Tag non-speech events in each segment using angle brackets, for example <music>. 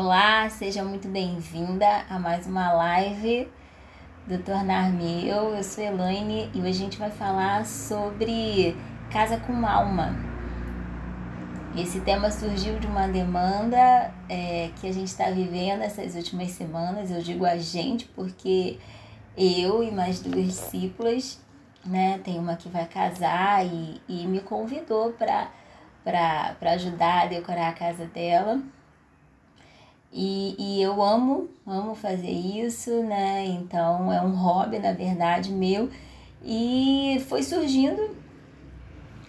Olá, seja muito bem-vinda a mais uma live do Tornar-me Eu. Eu sou Elaine e hoje a gente vai falar sobre casa com alma. Esse tema surgiu de uma demanda é, que a gente está vivendo essas últimas semanas. Eu digo a gente porque eu e mais duas discípulas, né? Tem uma que vai casar e, e me convidou para ajudar a decorar a casa dela. E, e eu amo, amo fazer isso, né? Então é um hobby, na verdade, meu. E foi surgindo,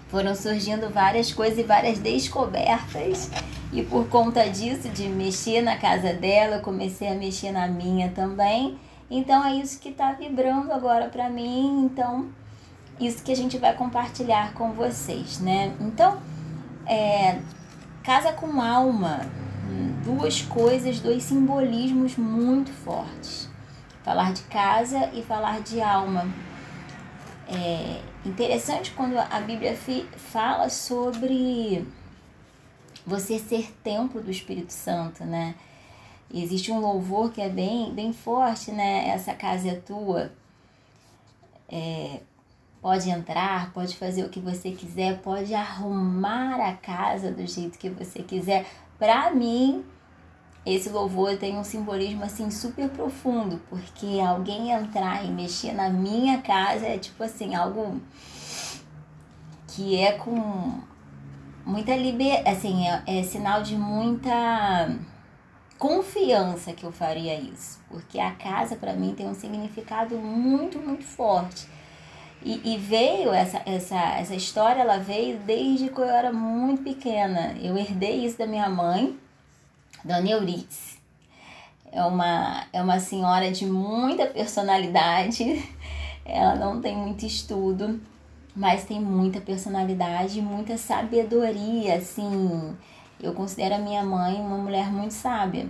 foram surgindo várias coisas e várias descobertas. E por conta disso, de mexer na casa dela, eu comecei a mexer na minha também. Então é isso que está vibrando agora para mim. Então, isso que a gente vai compartilhar com vocês, né? Então, é, casa com alma duas coisas, dois simbolismos muito fortes. Falar de casa e falar de alma. É interessante quando a Bíblia fala sobre você ser templo do Espírito Santo, né? Existe um louvor que é bem, bem forte, né? Essa casa é tua. É, pode entrar, pode fazer o que você quiser, pode arrumar a casa do jeito que você quiser. Para mim, esse louvor tem um simbolismo assim super profundo, porque alguém entrar e mexer na minha casa é tipo assim, algo que é com muita liber, assim, é, é sinal de muita confiança que eu faria isso, porque a casa para mim tem um significado muito, muito forte. E, e, veio essa, essa, essa história, ela veio desde que eu era muito pequena. Eu herdei isso da minha mãe, Dona Euridice. É uma, é uma senhora de muita personalidade, <laughs> ela não tem muito estudo, mas tem muita personalidade, muita sabedoria, assim. Eu considero a minha mãe uma mulher muito sábia,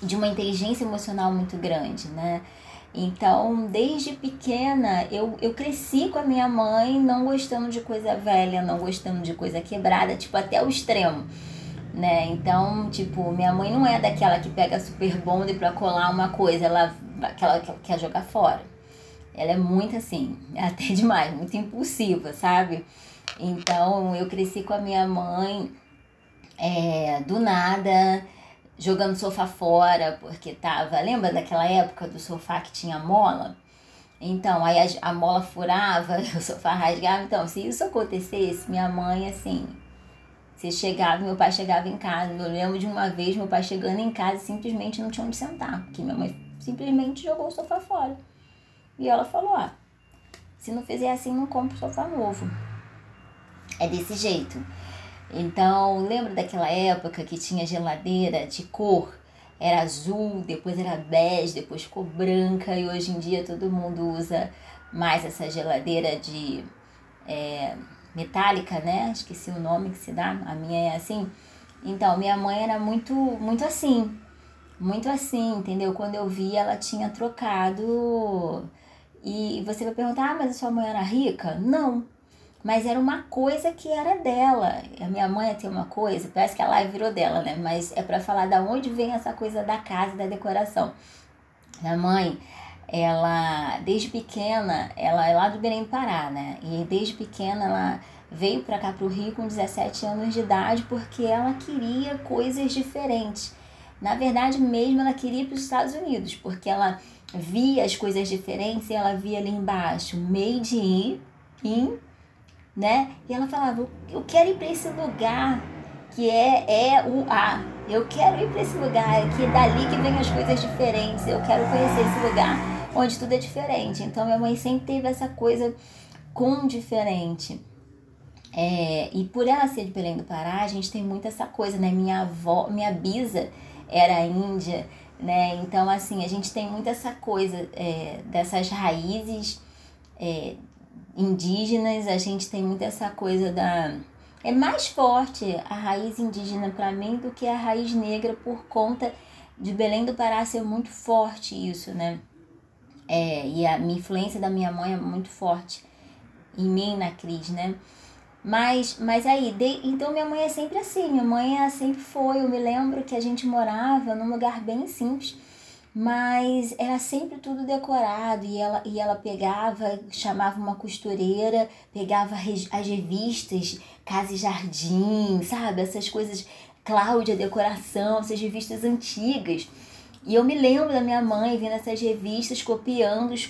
de uma inteligência emocional muito grande, né? Então, desde pequena, eu, eu cresci com a minha mãe não gostando de coisa velha, não gostando de coisa quebrada, tipo, até o extremo né? Então, tipo, minha mãe não é daquela que pega super bonde pra colar uma coisa, ela aquela que quer jogar fora. Ela é muito assim, <laughs> até demais, muito impulsiva, sabe? Então, eu cresci com a minha mãe é, do nada, jogando sofá fora, porque tava. Lembra daquela época do sofá que tinha mola? Então, aí a, a mola furava, <laughs> o sofá rasgava. Então, se isso acontecesse, minha mãe, assim, você chegava, meu pai chegava em casa. Eu lembro de uma vez meu pai chegando em casa simplesmente não tinha onde sentar, porque minha mãe simplesmente jogou o sofá fora. E ela falou: ó, se não fizer assim, não compra sofá novo. É desse jeito. Então, lembra daquela época que tinha geladeira de cor? Era azul, depois era bege, depois ficou branca e hoje em dia todo mundo usa mais essa geladeira de. É, metálica, né? Esqueci o nome que se dá, a minha é assim. Então, minha mãe era muito, muito assim, muito assim, entendeu? Quando eu vi, ela tinha trocado. E você vai perguntar, ah, mas a sua mãe era rica? Não. Mas era uma coisa que era dela. A minha mãe tem uma coisa, parece que a live virou dela, né? Mas é para falar da onde vem essa coisa da casa, da decoração. Minha mãe, ela desde pequena, ela é lá do Belém Pará, né? E desde pequena ela veio para cá pro Rio com 17 anos de idade porque ela queria coisas diferentes. Na verdade, mesmo ela queria ir para os Estados Unidos, porque ela via as coisas diferentes e ela via ali embaixo made in né? E ela falava: "Eu quero ir para esse lugar que é é o A. Eu quero ir para esse lugar, que é dali que vem as coisas diferentes. Eu quero conhecer esse lugar." onde tudo é diferente. Então minha mãe sempre teve essa coisa com diferente. É, e por ela ser de Belém do Pará, a gente tem muito essa coisa, né? Minha avó, minha bisa era índia, né? Então, assim, a gente tem muito essa coisa é, dessas raízes é, indígenas, a gente tem muito essa coisa da. É mais forte a raiz indígena para mim do que a raiz negra por conta de Belém do Pará ser muito forte isso, né? É, e a minha influência da minha mãe é muito forte em mim, na Cris, né? Mas, mas aí, de, então minha mãe é sempre assim, minha mãe é, sempre foi. Eu me lembro que a gente morava num lugar bem simples, mas era sempre tudo decorado. E ela, e ela pegava, chamava uma costureira, pegava as revistas, Casa e Jardim, sabe? Essas coisas, Cláudia Decoração, essas revistas antigas. E eu me lembro da minha mãe vendo essas revistas, copiando os,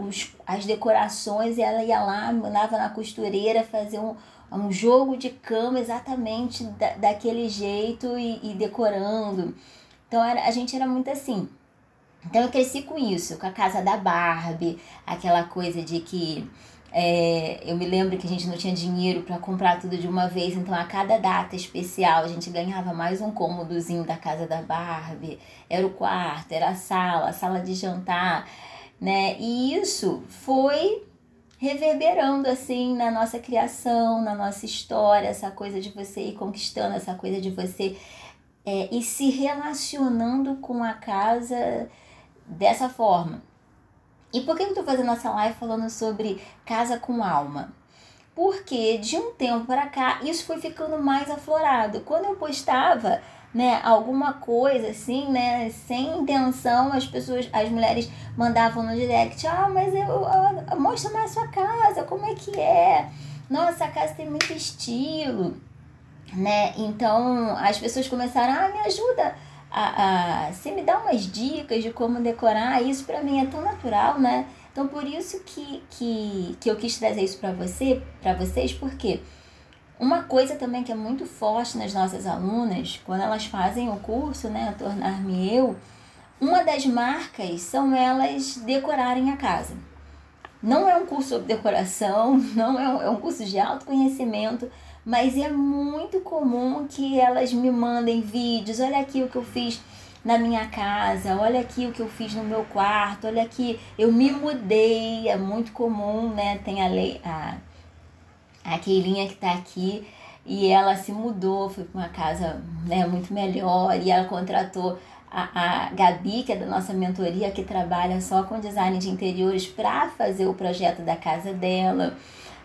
os, as decorações, e ela ia lá, mandava na costureira fazer um, um jogo de cama exatamente da, daquele jeito e, e decorando. Então era, a gente era muito assim. Então eu cresci com isso, com a casa da Barbie, aquela coisa de que é, eu me lembro que a gente não tinha dinheiro para comprar tudo de uma vez, então a cada data especial a gente ganhava mais um cômodozinho da casa da Barbie. Era o quarto, era a sala, a sala de jantar, né? E isso foi reverberando assim na nossa criação, na nossa história, essa coisa de você ir conquistando, essa coisa de você é, ir se relacionando com a casa dessa forma. E por que eu estou fazendo essa live falando sobre casa com alma? Porque de um tempo para cá isso foi ficando mais aflorado. Quando eu postava né, alguma coisa assim, né, sem intenção, as pessoas, as mulheres mandavam no direct: "Ah, mas eu, eu mostra mais sua casa, como é que é? Nossa, a casa tem muito estilo". Né? Então, as pessoas começaram: "Ah, me ajuda a, a, você me dá umas dicas de como decorar, isso para mim é tão natural, né? Então por isso que, que, que eu quis trazer isso para você, para vocês, porque uma coisa também que é muito forte nas nossas alunas, quando elas fazem o curso, né, Tornar-me Eu, uma das marcas são elas decorarem a casa. Não é um curso sobre decoração, <laughs> não é um, é um curso de autoconhecimento, mas é muito comum que elas me mandem vídeos. Olha aqui o que eu fiz na minha casa, olha aqui o que eu fiz no meu quarto, olha aqui, eu me mudei, é muito comum, né? Tem a lei, a, a Keilinha que tá aqui e ela se mudou, foi para uma casa né, muito melhor e ela contratou a, a Gabi, que é da nossa mentoria, que trabalha só com design de interiores para fazer o projeto da casa dela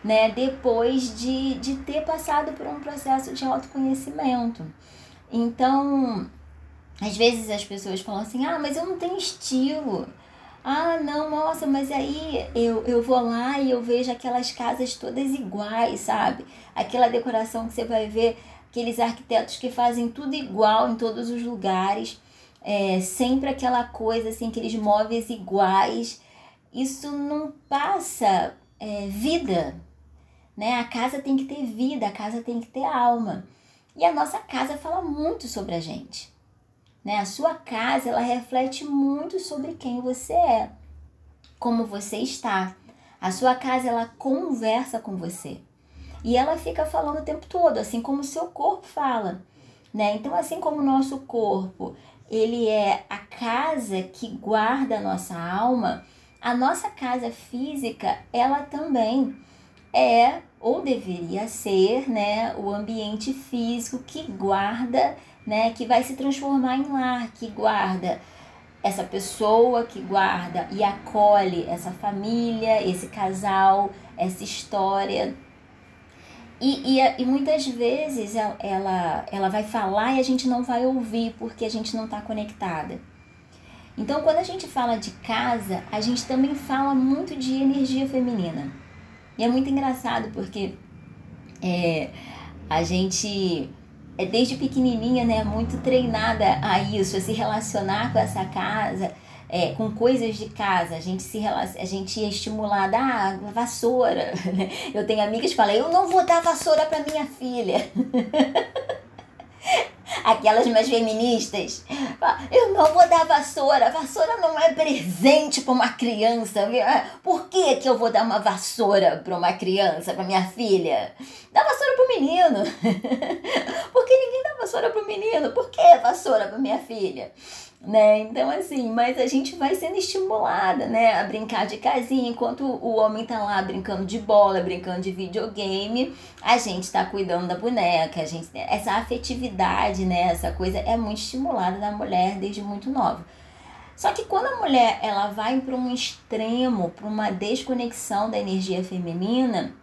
né, depois de, de ter passado por um processo de autoconhecimento. Então, às vezes as pessoas falam assim: ah, mas eu não tenho estilo. Ah, não, nossa, mas aí eu, eu vou lá e eu vejo aquelas casas todas iguais, sabe? Aquela decoração que você vai ver, aqueles arquitetos que fazem tudo igual em todos os lugares, é, sempre aquela coisa assim, aqueles móveis iguais. Isso não passa é, vida né? A casa tem que ter vida, a casa tem que ter alma. E a nossa casa fala muito sobre a gente. Né? A sua casa, ela reflete muito sobre quem você é, como você está. A sua casa, ela conversa com você. E ela fica falando o tempo todo, assim como o seu corpo fala, né? Então, assim como o nosso corpo, ele é a casa que guarda a nossa alma, a nossa casa física, ela também é ou deveria ser, né, o ambiente físico que guarda, né, que vai se transformar em lar, que guarda essa pessoa, que guarda e acolhe essa família, esse casal, essa história. E, e, e muitas vezes ela, ela vai falar e a gente não vai ouvir porque a gente não está conectada. Então, quando a gente fala de casa, a gente também fala muito de energia feminina. E é muito engraçado porque é, a gente é desde pequenininha, né, muito treinada a isso, a se relacionar com essa casa, é, com coisas de casa, a gente se a gente é estimulada, ah, vassoura. <laughs> Né? Eu tenho amigas que falam, eu não vou dar vassoura para minha filha. <laughs> aquelas mais feministas. Eu não vou dar vassoura. Vassoura não é presente para uma criança. Por que, que eu vou dar uma vassoura para uma criança, para minha filha? Dá vassoura pro menino. <laughs> Por que ninguém dá vassoura pro menino? Por que vassoura para minha filha? Né? Então, assim, mas a gente vai sendo estimulada, né? A brincar de casinha, enquanto o homem tá lá brincando de bola, brincando de videogame, a gente tá cuidando da boneca, a gente, essa afetividade, né? Essa coisa é muito estimulada na mulher desde muito nova. Só que quando a mulher ela vai para um extremo, para uma desconexão da energia feminina,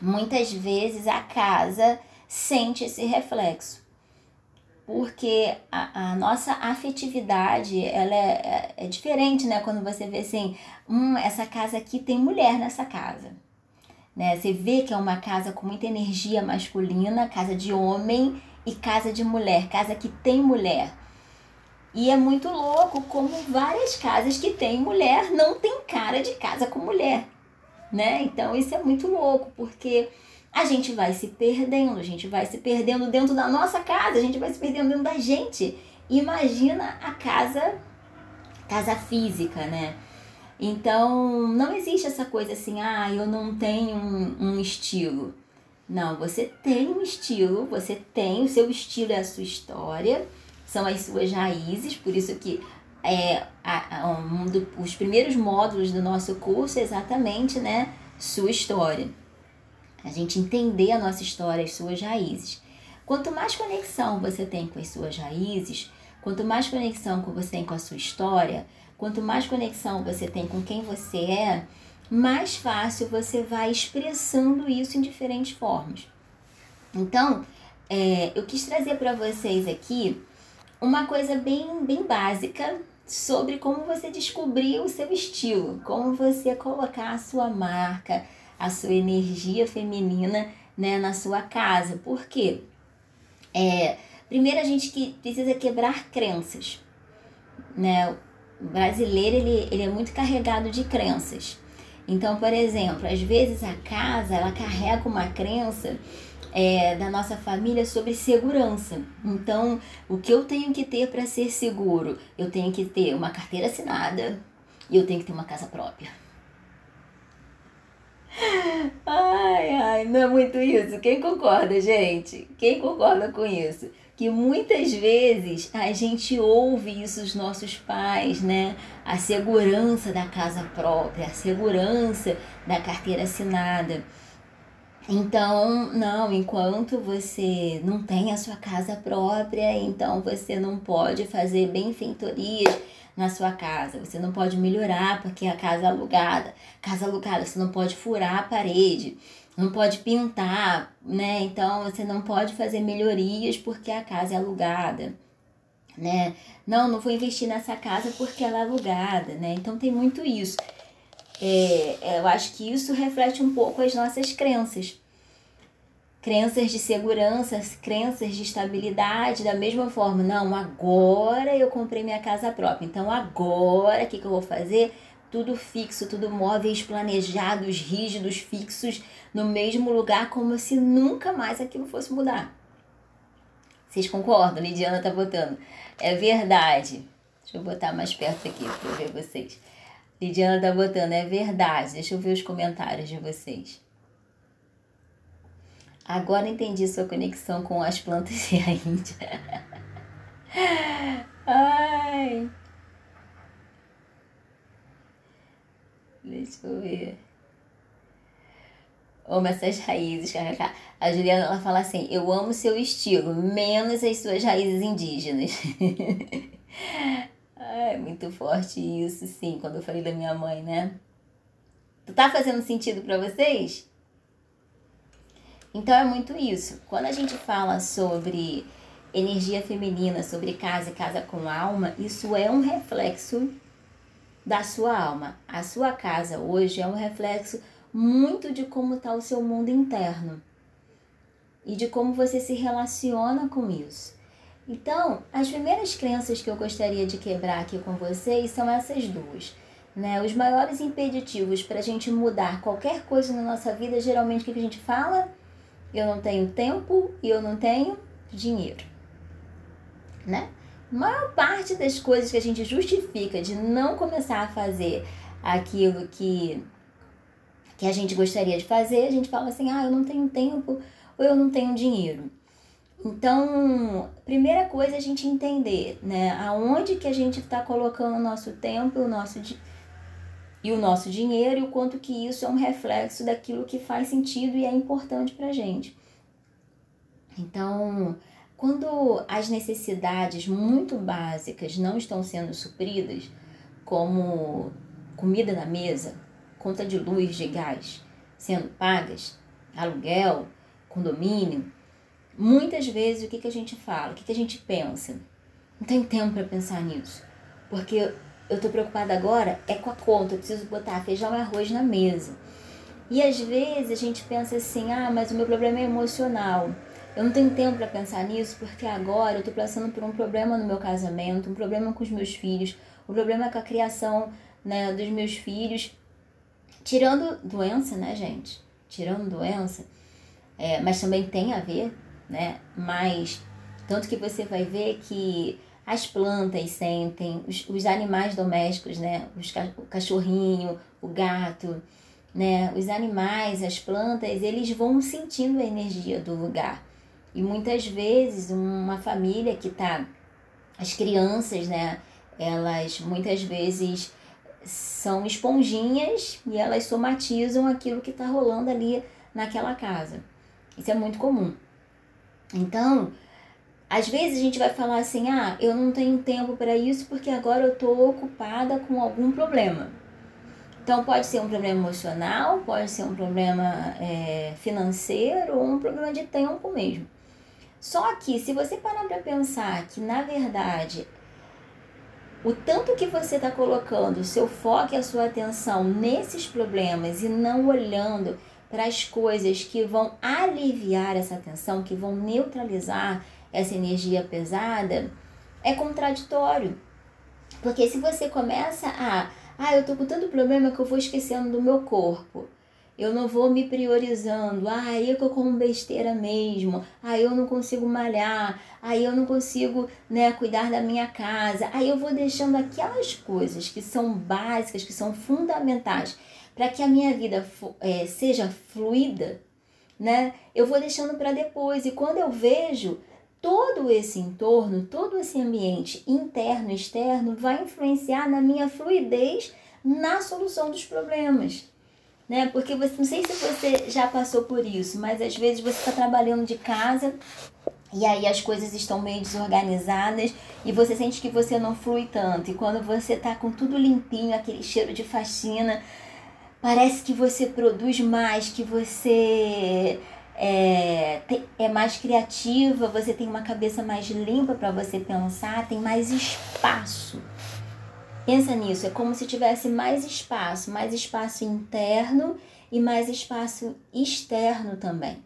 muitas vezes a casa sente esse reflexo. Porque a, a nossa afetividade, ela é, é, é, diferente, né? Quando você vê assim, hum, essa casa aqui tem mulher nessa casa. Né? Você vê que é uma casa com muita energia masculina, casa de homem e casa de mulher, casa que tem mulher. E é muito louco como várias casas que tem mulher não tem cara de casa com mulher, né? Então isso é muito louco, porque a gente vai se perdendo, a gente vai se perdendo dentro da nossa casa, a gente vai se perdendo dentro da gente. Imagina a casa, casa física, né? Então, não existe essa coisa assim, ah, eu não tenho um, um estilo. Não, você tem um estilo, você tem, o seu estilo é a sua história, são as suas raízes, por isso que é, a, um do, os primeiros módulos do nosso curso é exatamente, né, sua história a gente entender a nossa história, as suas raízes. Quanto mais conexão você tem com as suas raízes, quanto mais conexão você tem com a sua história, quanto mais conexão você tem com quem você é, mais fácil você vai expressando isso em diferentes formas. Então, é, eu quis trazer para vocês aqui uma coisa bem, bem básica sobre como você descobrir o seu estilo, como você colocar a sua marca, a sua energia feminina né, na sua casa. Por quê? É, primeiro a gente que precisa quebrar crenças. Né? O brasileiro ele, ele é muito carregado de crenças. Então, por exemplo, às vezes a casa ela carrega uma crença é, da nossa família sobre segurança. Então, o que eu tenho que ter para ser seguro? Eu tenho que ter uma carteira assinada e eu tenho que ter uma casa própria. Ai, ai, não é muito isso. Quem concorda, gente? Quem concorda com isso? Que muitas vezes a gente ouve isso dos nossos pais, né? A segurança da casa própria, a segurança da carteira assinada. Então, não, enquanto você não tem a sua casa própria, então você não pode fazer benfeitorias na sua casa. Você não pode melhorar porque a casa é alugada. Casa alugada, você não pode furar a parede, não pode pintar, né? Então você não pode fazer melhorias porque a casa é alugada, né? Não, não vou investir nessa casa porque ela é alugada, né? Então tem muito isso. É, eu acho que isso reflete um pouco as nossas crenças crenças de segurança, crenças de estabilidade, da mesma forma, não, agora eu comprei minha casa própria, então agora o que, que eu vou fazer? Tudo fixo, tudo móveis planejados, rígidos, fixos, no mesmo lugar, como se nunca mais aquilo fosse mudar. Vocês concordam? Lidiana tá botando. É verdade. Deixa eu botar mais perto aqui para ver vocês. Lidiana tá botando, é verdade. Deixa eu ver os comentários de vocês. Agora entendi sua conexão com as plantas e a Índia. <laughs> Ai. Deixa eu ver. Amo essas raízes, A Juliana ela fala assim: Eu amo seu estilo, menos as suas raízes indígenas. <laughs> Ai, muito forte isso, sim, quando eu falei da minha mãe, né? Tá fazendo sentido para vocês? Então é muito isso. Quando a gente fala sobre energia feminina, sobre casa e casa com alma, isso é um reflexo da sua alma. A sua casa hoje é um reflexo muito de como está o seu mundo interno e de como você se relaciona com isso. Então, as primeiras crenças que eu gostaria de quebrar aqui com vocês são essas duas. Né? Os maiores impeditivos para a gente mudar qualquer coisa na nossa vida, geralmente o que a gente fala? Eu não tenho tempo e eu não tenho dinheiro, né? Maior parte das coisas que a gente justifica de não começar a fazer aquilo que, que a gente gostaria de fazer, a gente fala assim, ah, eu não tenho tempo ou eu não tenho dinheiro. Então, primeira coisa é a gente entender, né, aonde que a gente está colocando o nosso tempo, o nosso e o nosso dinheiro e o quanto que isso é um reflexo daquilo que faz sentido e é importante para gente. Então, quando as necessidades muito básicas não estão sendo supridas, como comida na mesa, conta de luz, de gás, sendo pagas, aluguel, condomínio, muitas vezes o que, que a gente fala, o que, que a gente pensa? Não tem tempo para pensar nisso. Porque eu tô preocupada agora é com a conta, eu preciso botar feijão e arroz na mesa. E às vezes a gente pensa assim: ah, mas o meu problema é emocional. Eu não tenho tempo para pensar nisso porque agora eu tô passando por um problema no meu casamento, um problema com os meus filhos, um problema com a criação né, dos meus filhos. Tirando doença, né, gente? Tirando doença, é, mas também tem a ver, né? Mas tanto que você vai ver que as plantas sentem, os, os animais domésticos, né? Os, o cachorrinho, o gato, né? Os animais, as plantas, eles vão sentindo a energia do lugar. E muitas vezes uma família que tá as crianças, né, elas muitas vezes são esponjinhas e elas somatizam aquilo que está rolando ali naquela casa. Isso é muito comum. Então, às vezes a gente vai falar assim: ah, eu não tenho tempo para isso porque agora eu estou ocupada com algum problema. Então, pode ser um problema emocional, pode ser um problema é, financeiro ou um problema de tempo mesmo. Só que, se você parar para pensar que, na verdade, o tanto que você está colocando o seu foco e a sua atenção nesses problemas e não olhando para as coisas que vão aliviar essa tensão, que vão neutralizar essa energia pesada, é contraditório. Porque se você começa a, ah, eu tô com tanto problema que eu vou esquecendo do meu corpo. Eu não vou me priorizando. Ah, aí que eu como besteira mesmo. Aí eu não consigo malhar. Aí eu não consigo, né, cuidar da minha casa. Aí eu vou deixando aquelas coisas que são básicas, que são fundamentais para que a minha vida é, seja fluida, né? Eu vou deixando para depois. E quando eu vejo todo esse entorno, todo esse ambiente interno e externo vai influenciar na minha fluidez na solução dos problemas. Né? Porque você, não sei se você já passou por isso, mas às vezes você está trabalhando de casa e aí as coisas estão meio desorganizadas e você sente que você não flui tanto. E quando você tá com tudo limpinho, aquele cheiro de faxina, parece que você produz mais, que você é, é mais criativa, você tem uma cabeça mais limpa para você pensar, tem mais espaço. Pensa nisso, é como se tivesse mais espaço, mais espaço interno e mais espaço externo também.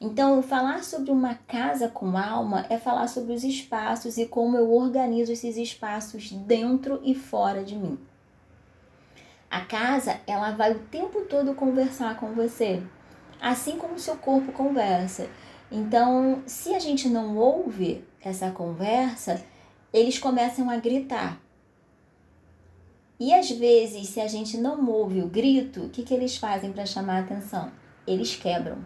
Então, falar sobre uma casa com alma é falar sobre os espaços e como eu organizo esses espaços dentro e fora de mim. A casa, ela vai o tempo todo conversar com você, assim como seu corpo conversa. Então, se a gente não ouve essa conversa, eles começam a gritar. E às vezes, se a gente não ouve o grito, o que, que eles fazem para chamar a atenção? Eles quebram.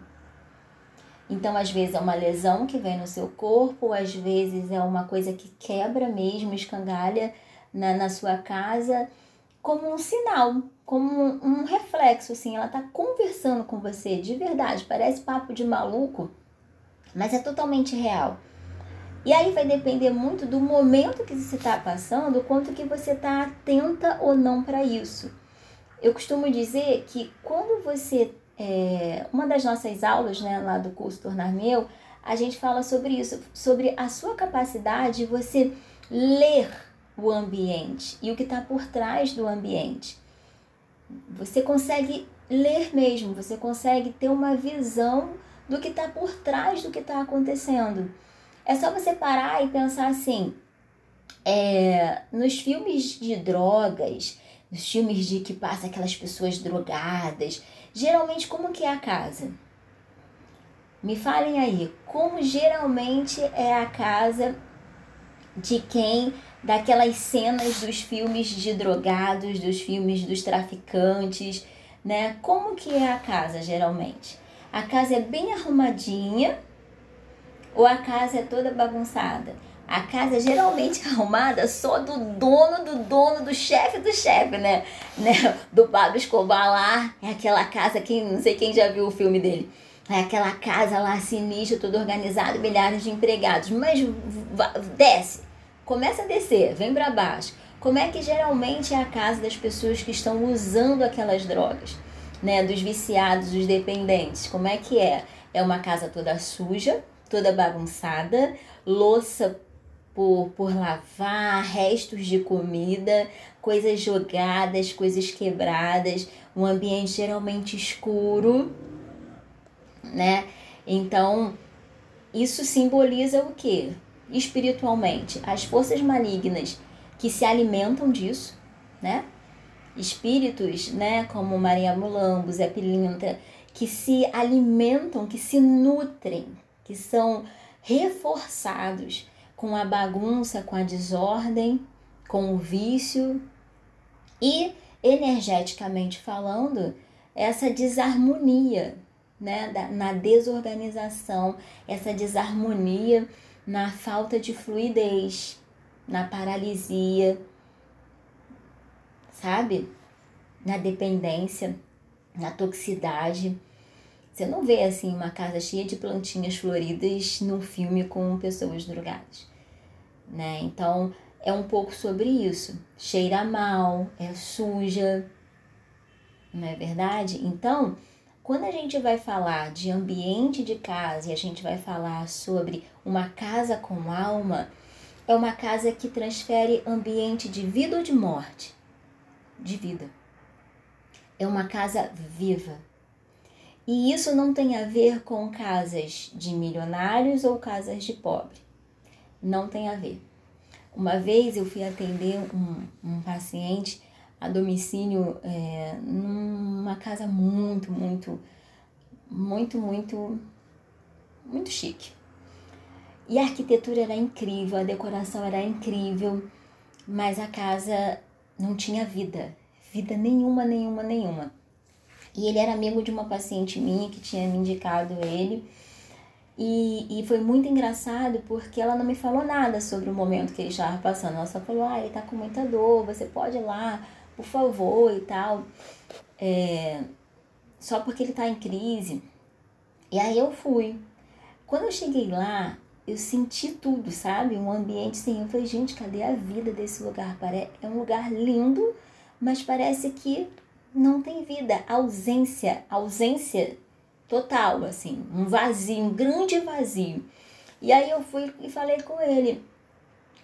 Então, às vezes é uma lesão que vem no seu corpo, às vezes é uma coisa que quebra mesmo, escangalha na, na sua casa, como um sinal, como um, reflexo, assim. Ela tá conversando com você de verdade, parece papo de maluco, mas é totalmente real. E aí vai depender muito do momento que você está passando, quanto que você está atenta ou não para isso. Eu costumo dizer que quando você é, uma das nossas aulas, né, lá do curso Tornar Meu, a gente fala sobre isso, sobre a sua capacidade de você ler o ambiente e o que está por trás do ambiente. Você consegue ler mesmo, você consegue ter uma visão do que está por trás do que está acontecendo. É só você parar e pensar assim: é, nos filmes de drogas, nos filmes de que passa aquelas pessoas drogadas, geralmente como que é a casa? Me falem aí, como geralmente é a casa de quem daquelas cenas dos filmes de drogados, dos filmes dos traficantes, né? Como que é a casa geralmente? A casa é bem arrumadinha ou a casa é toda bagunçada? A casa é geralmente <laughs> arrumada só do dono do dono, do chefe do chefe, né? <laughs> né? Do Pablo Escobar lá. É aquela casa, quem, não sei quem já viu o filme dele. É aquela casa lá sinistra, tudo organizado, milhares de empregados. Mas desce, começa a descer, vem para baixo. Como é que geralmente é a casa das pessoas que estão usando aquelas drogas? né, dos viciados, dos dependentes. Como é que é? É uma casa toda suja, toda bagunçada, louça por, por lavar, restos de comida, coisas jogadas, coisas quebradas, um ambiente geralmente escuro, né? Então, isso simboliza o que? Espiritualmente, as forças malignas que se alimentam disso, né? Espíritos, né, como Maria Mulambo, Zé Pilintra, que se alimentam, que se nutrem, que são reforçados com a bagunça, com a desordem, com o vício e energeticamente falando, essa desarmonia, né, na desorganização, essa desarmonia na falta de fluidez, na paralisia, sabe? Na dependência, na toxicidade. Você não vê assim uma casa cheia de plantinhas floridas num filme com pessoas drogadas, né? Então é um pouco sobre isso. Cheira mal, é suja, não é verdade? Então, quando a gente vai falar de ambiente de casa e a gente vai falar sobre uma casa com alma, é uma casa que transfere ambiente de vida ou de morte? De vida. É uma casa viva e isso não tem a ver com casas de milionários ou casas de pobre. Não tem a ver. Uma vez eu fui atender um, um paciente a domicílio é, numa casa muito, muito, muito, muito, muito chique. E a arquitetura era incrível, a decoração era incrível, mas a casa não tinha vida, vida nenhuma, nenhuma, nenhuma. E ele era amigo de uma paciente minha que tinha me indicado ele. E, e foi muito engraçado porque ela não me falou nada sobre o momento que ele estava passando. Ela só falou: ah, ele tá com muita dor, você pode ir lá, por favor e tal. É, só porque ele tá em crise. E aí eu fui. Quando eu cheguei lá, eu senti tudo, sabe? Um ambiente assim. Eu falei: gente, cadê a vida desse lugar? É um lugar lindo, mas parece que não tem vida, ausência, ausência total, assim, um vazio, um grande vazio. E aí eu fui e falei com ele.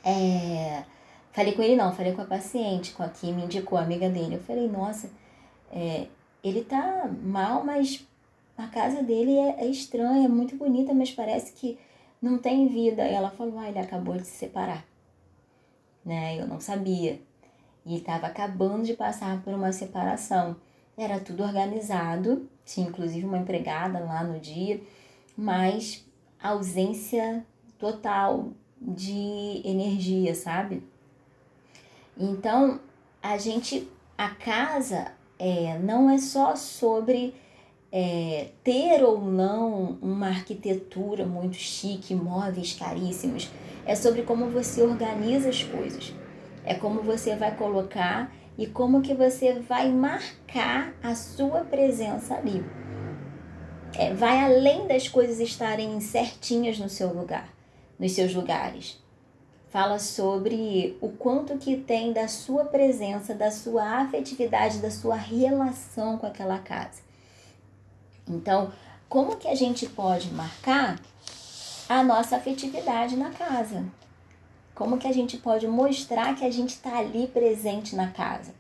É, falei com ele não, falei com a paciente, com a que me indicou, a amiga dele. Eu falei, nossa, é, ele tá mal, mas a casa dele é, é estranha, é muito bonita, mas parece que não tem vida. E ela falou, ah, ele acabou de se separar. Né? Eu não sabia. E estava acabando de passar por uma separação. Era tudo organizado, tinha inclusive uma empregada lá no dia, mas ausência total de energia, sabe? Então, a gente, a casa é, não é só sobre é, ter ou não uma arquitetura muito chique, móveis caríssimos, é sobre como você organiza as coisas. É como você vai colocar e como que você vai marcar a sua presença ali. É, vai além das coisas estarem certinhas no seu lugar, nos seus lugares. Fala sobre o quanto que tem da sua presença, da sua afetividade, da sua relação com aquela casa. Então, como que a gente pode marcar a nossa afetividade na casa? Como que a gente pode mostrar que a gente está ali presente na casa?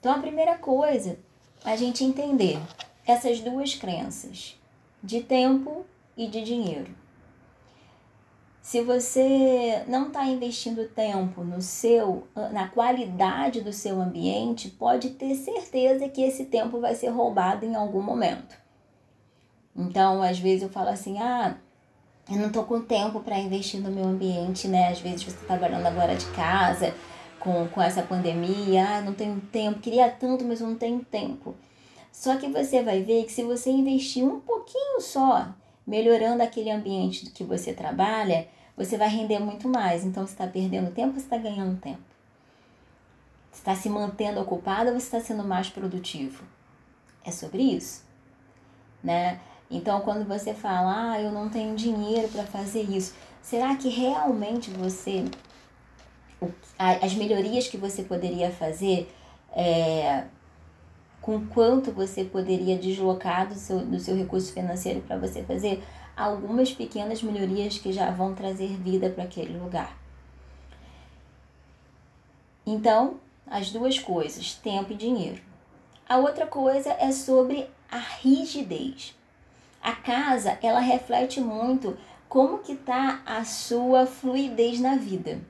Então, a primeira coisa, a gente entender essas duas crenças, de tempo e de dinheiro. Se você não está investindo tempo no seu, na qualidade do seu ambiente, pode ter certeza que esse tempo vai ser roubado em algum momento. Então, às vezes eu falo assim: ah, eu não tô com tempo para investir no meu ambiente, né? Às vezes você tá trabalhando agora de casa, com, com essa pandemia, ah, não tenho tempo, queria tanto, mas não tenho tempo. Só que você vai ver que se você investir um pouquinho só, melhorando aquele ambiente que você trabalha, você vai render muito mais. Então, você está perdendo tempo ou você está ganhando tempo? Você está se mantendo ocupado ou você está sendo mais produtivo? É sobre isso, né? Então, quando você fala, ah, eu não tenho dinheiro para fazer isso, será que realmente você, as melhorias que você poderia fazer é, com quanto você poderia deslocar do seu, do seu recurso financeiro para você fazer algumas pequenas melhorias que já vão trazer vida para aquele lugar. Então, as duas coisas, tempo e dinheiro. A outra coisa é sobre a rigidez. A casa, ela reflete muito como que tá a sua fluidez na vida.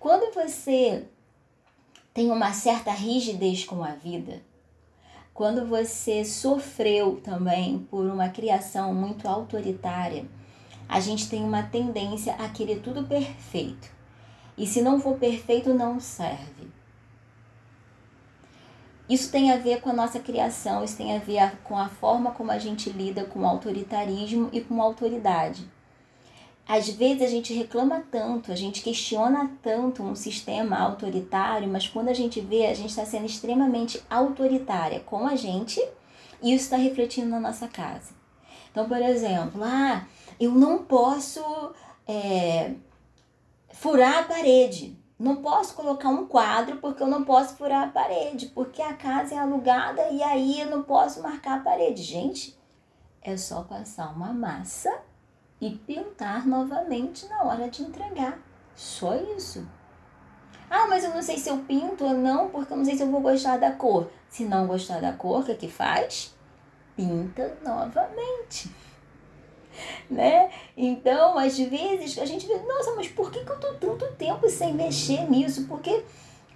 Quando você tem uma certa rigidez com a vida, quando você sofreu também por uma criação muito autoritária, a gente tem uma tendência a querer tudo perfeito. E se não for perfeito, não serve. Isso tem a ver com a nossa criação, isso tem a ver com a forma como a gente lida com o autoritarismo e com a autoridade. Às vezes a gente reclama tanto, a gente questiona tanto um sistema autoritário, mas quando a gente vê, a gente está sendo extremamente autoritária com a gente e isso está refletindo na nossa casa. Então, por exemplo, ah, eu não posso é, furar a parede. Não posso colocar um quadro porque eu não posso furar a parede, porque a casa é alugada e aí eu não posso marcar a parede. Gente, é só passar uma massa e pintar novamente na hora de entregar. Só isso. Ah, mas eu não sei se eu pinto ou não, porque eu não sei se eu vou gostar da cor. Se não gostar da cor, o que, é que faz? Pinta novamente. <laughs> Né? Então, às vezes, a gente vê, nossa, mas por que, que eu tô tanto tempo sem mexer nisso? Por que,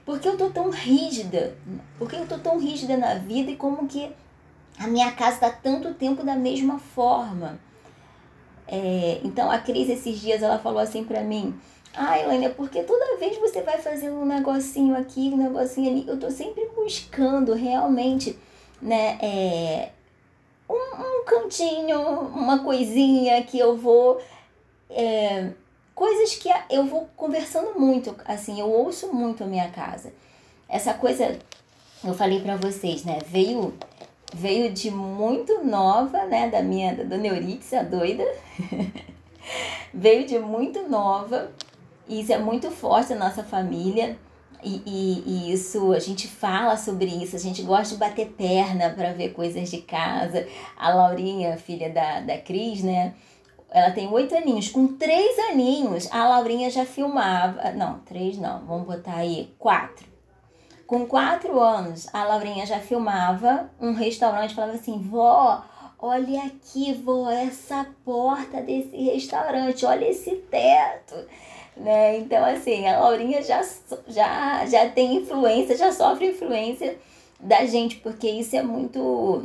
por que eu tô tão rígida? Por que eu tô tão rígida na vida e como que a minha casa está tanto tempo da mesma forma? É, então a Cris esses dias ela falou assim para mim, ah, Elaine, porque toda vez você vai fazendo um negocinho aqui, um negocinho ali, eu tô sempre buscando realmente, né, é, um, um cantinho, uma coisinha que eu vou, é, coisas que eu vou conversando muito, assim, eu ouço muito a minha casa. Essa coisa, eu falei para vocês, né, veio veio de muito nova, né, da minha, da Dona a doida. <laughs> veio de muito nova, e isso é muito forte na nossa família. E, e, e, isso, a gente fala sobre isso, a gente gosta de bater perna para ver coisas de casa. A Laurinha, filha da, da Cris, né? Ela tem oito aninhos. Com três aninhos, a Laurinha já filmava. Não, três não, vamos botar aí quatro com quatro anos, a Laurinha já filmava um restaurante, falava assim, vó, olha aqui, vó, essa porta desse restaurante, olha esse teto. Né? Então, assim, a Laurinha já, já, já tem influência, já sofre influência da gente, porque isso é muito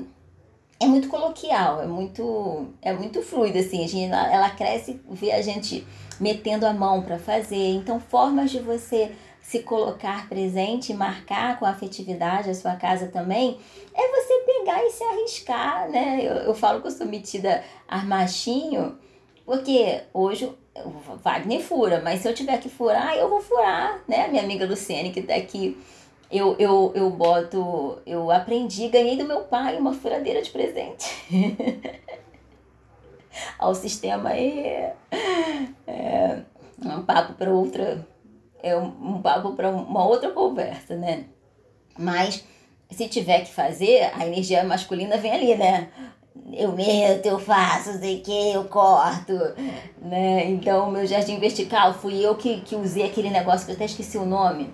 é muito coloquial, é muito é muito fluido assim, a gente, ela, ela cresce, vê a gente metendo a mão para fazer. Então, formas de você se colocar presente e marcar com afetividade a sua casa também, é você pegar e se arriscar, né? Eu, eu falo que eu sou metida armachinho, porque hoje o Wagner fura, mas se eu tiver que furar, eu vou furar, né? Minha amiga Luciene, que tá aqui, eu, eu, eu boto, eu aprendi, ganhei do meu pai uma furadeira de presente. <laughs> Ao sistema aí, é, um papo para outra é um, papo para uma outra conversa, né? Mas se tiver que fazer, a energia masculina vem ali, né? Eu meto, eu faço, sei que, eu corto, né? Então, meu jardim vertical, fui eu que, que usei aquele negócio que eu até esqueci o nome.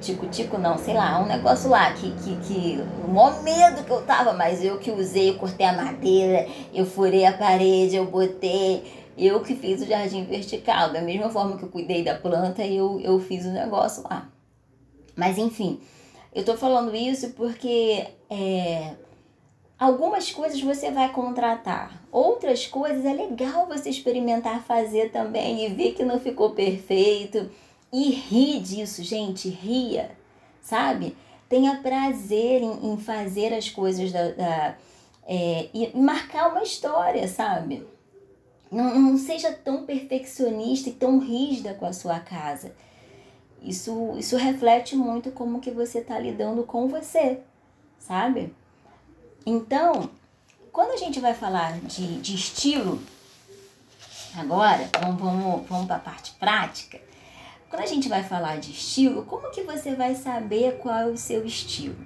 Tico-tico não, sei lá, um negócio lá que, que, que o maior medo que eu tava, mas eu que usei, eu cortei a madeira, eu furei a parede, eu botei, eu que fiz o jardim vertical, da mesma forma que eu cuidei da planta, eu, eu fiz o negócio lá. Mas enfim, eu tô falando isso porque é, algumas coisas você vai contratar, outras coisas é legal você experimentar fazer também e ver que não ficou perfeito. E ri disso, gente, ria, sabe? Tenha prazer em, em fazer as coisas da, da é, e marcar uma história, sabe? Não, não seja tão perfeccionista e tão rígida com a sua casa. Isso, isso reflete muito como que você está lidando com você, sabe? Então, quando a gente vai falar de, de estilo, agora, vamos, vamos, vamos para a parte prática. Quando a gente vai falar de estilo, como que você vai saber qual é o seu estilo?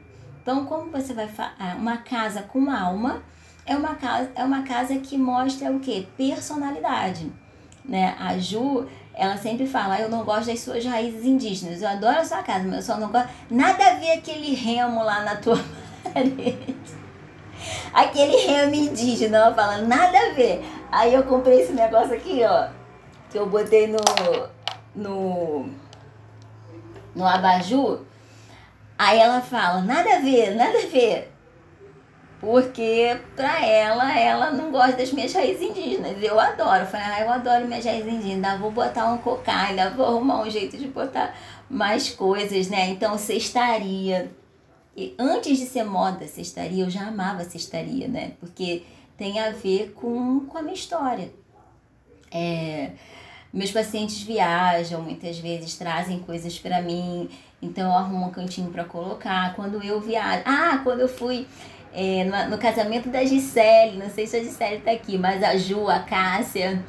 Então, como você vai? Ah, uma casa com alma é uma casa, é uma casa que mostra o quê? Personalidade. Né? A Ju, ela sempre fala, eu não gosto das suas raízes indígenas, eu adoro a sua casa, mas eu só não gosto. Nada a ver aquele remo lá na tua <laughs> parede. Aquele remo indígena, ela fala, nada a ver. Aí eu comprei esse negócio aqui, ó, que eu botei no. no. no abajur. Aí ela fala, nada a ver, nada a ver. Porque pra ela, ela não gosta das minhas raízes indígenas. Eu adoro. Eu falei, ah, eu adoro minhas raízes indígenas. Ainda vou botar um cocá, ainda vou arrumar um jeito de botar mais coisas, né? Então, cestaria. E antes de ser moda cestaria, eu já amava cestaria, né? Porque tem a ver com, com a minha história. É, meus pacientes viajam, muitas vezes trazem coisas para mim, então eu arrumo um cantinho para colocar. Quando eu viajo. Ah, quando eu fui é, no, no, casamento da Gisele, não sei se a Gisele tá aqui, mas a Ju, a Cássia.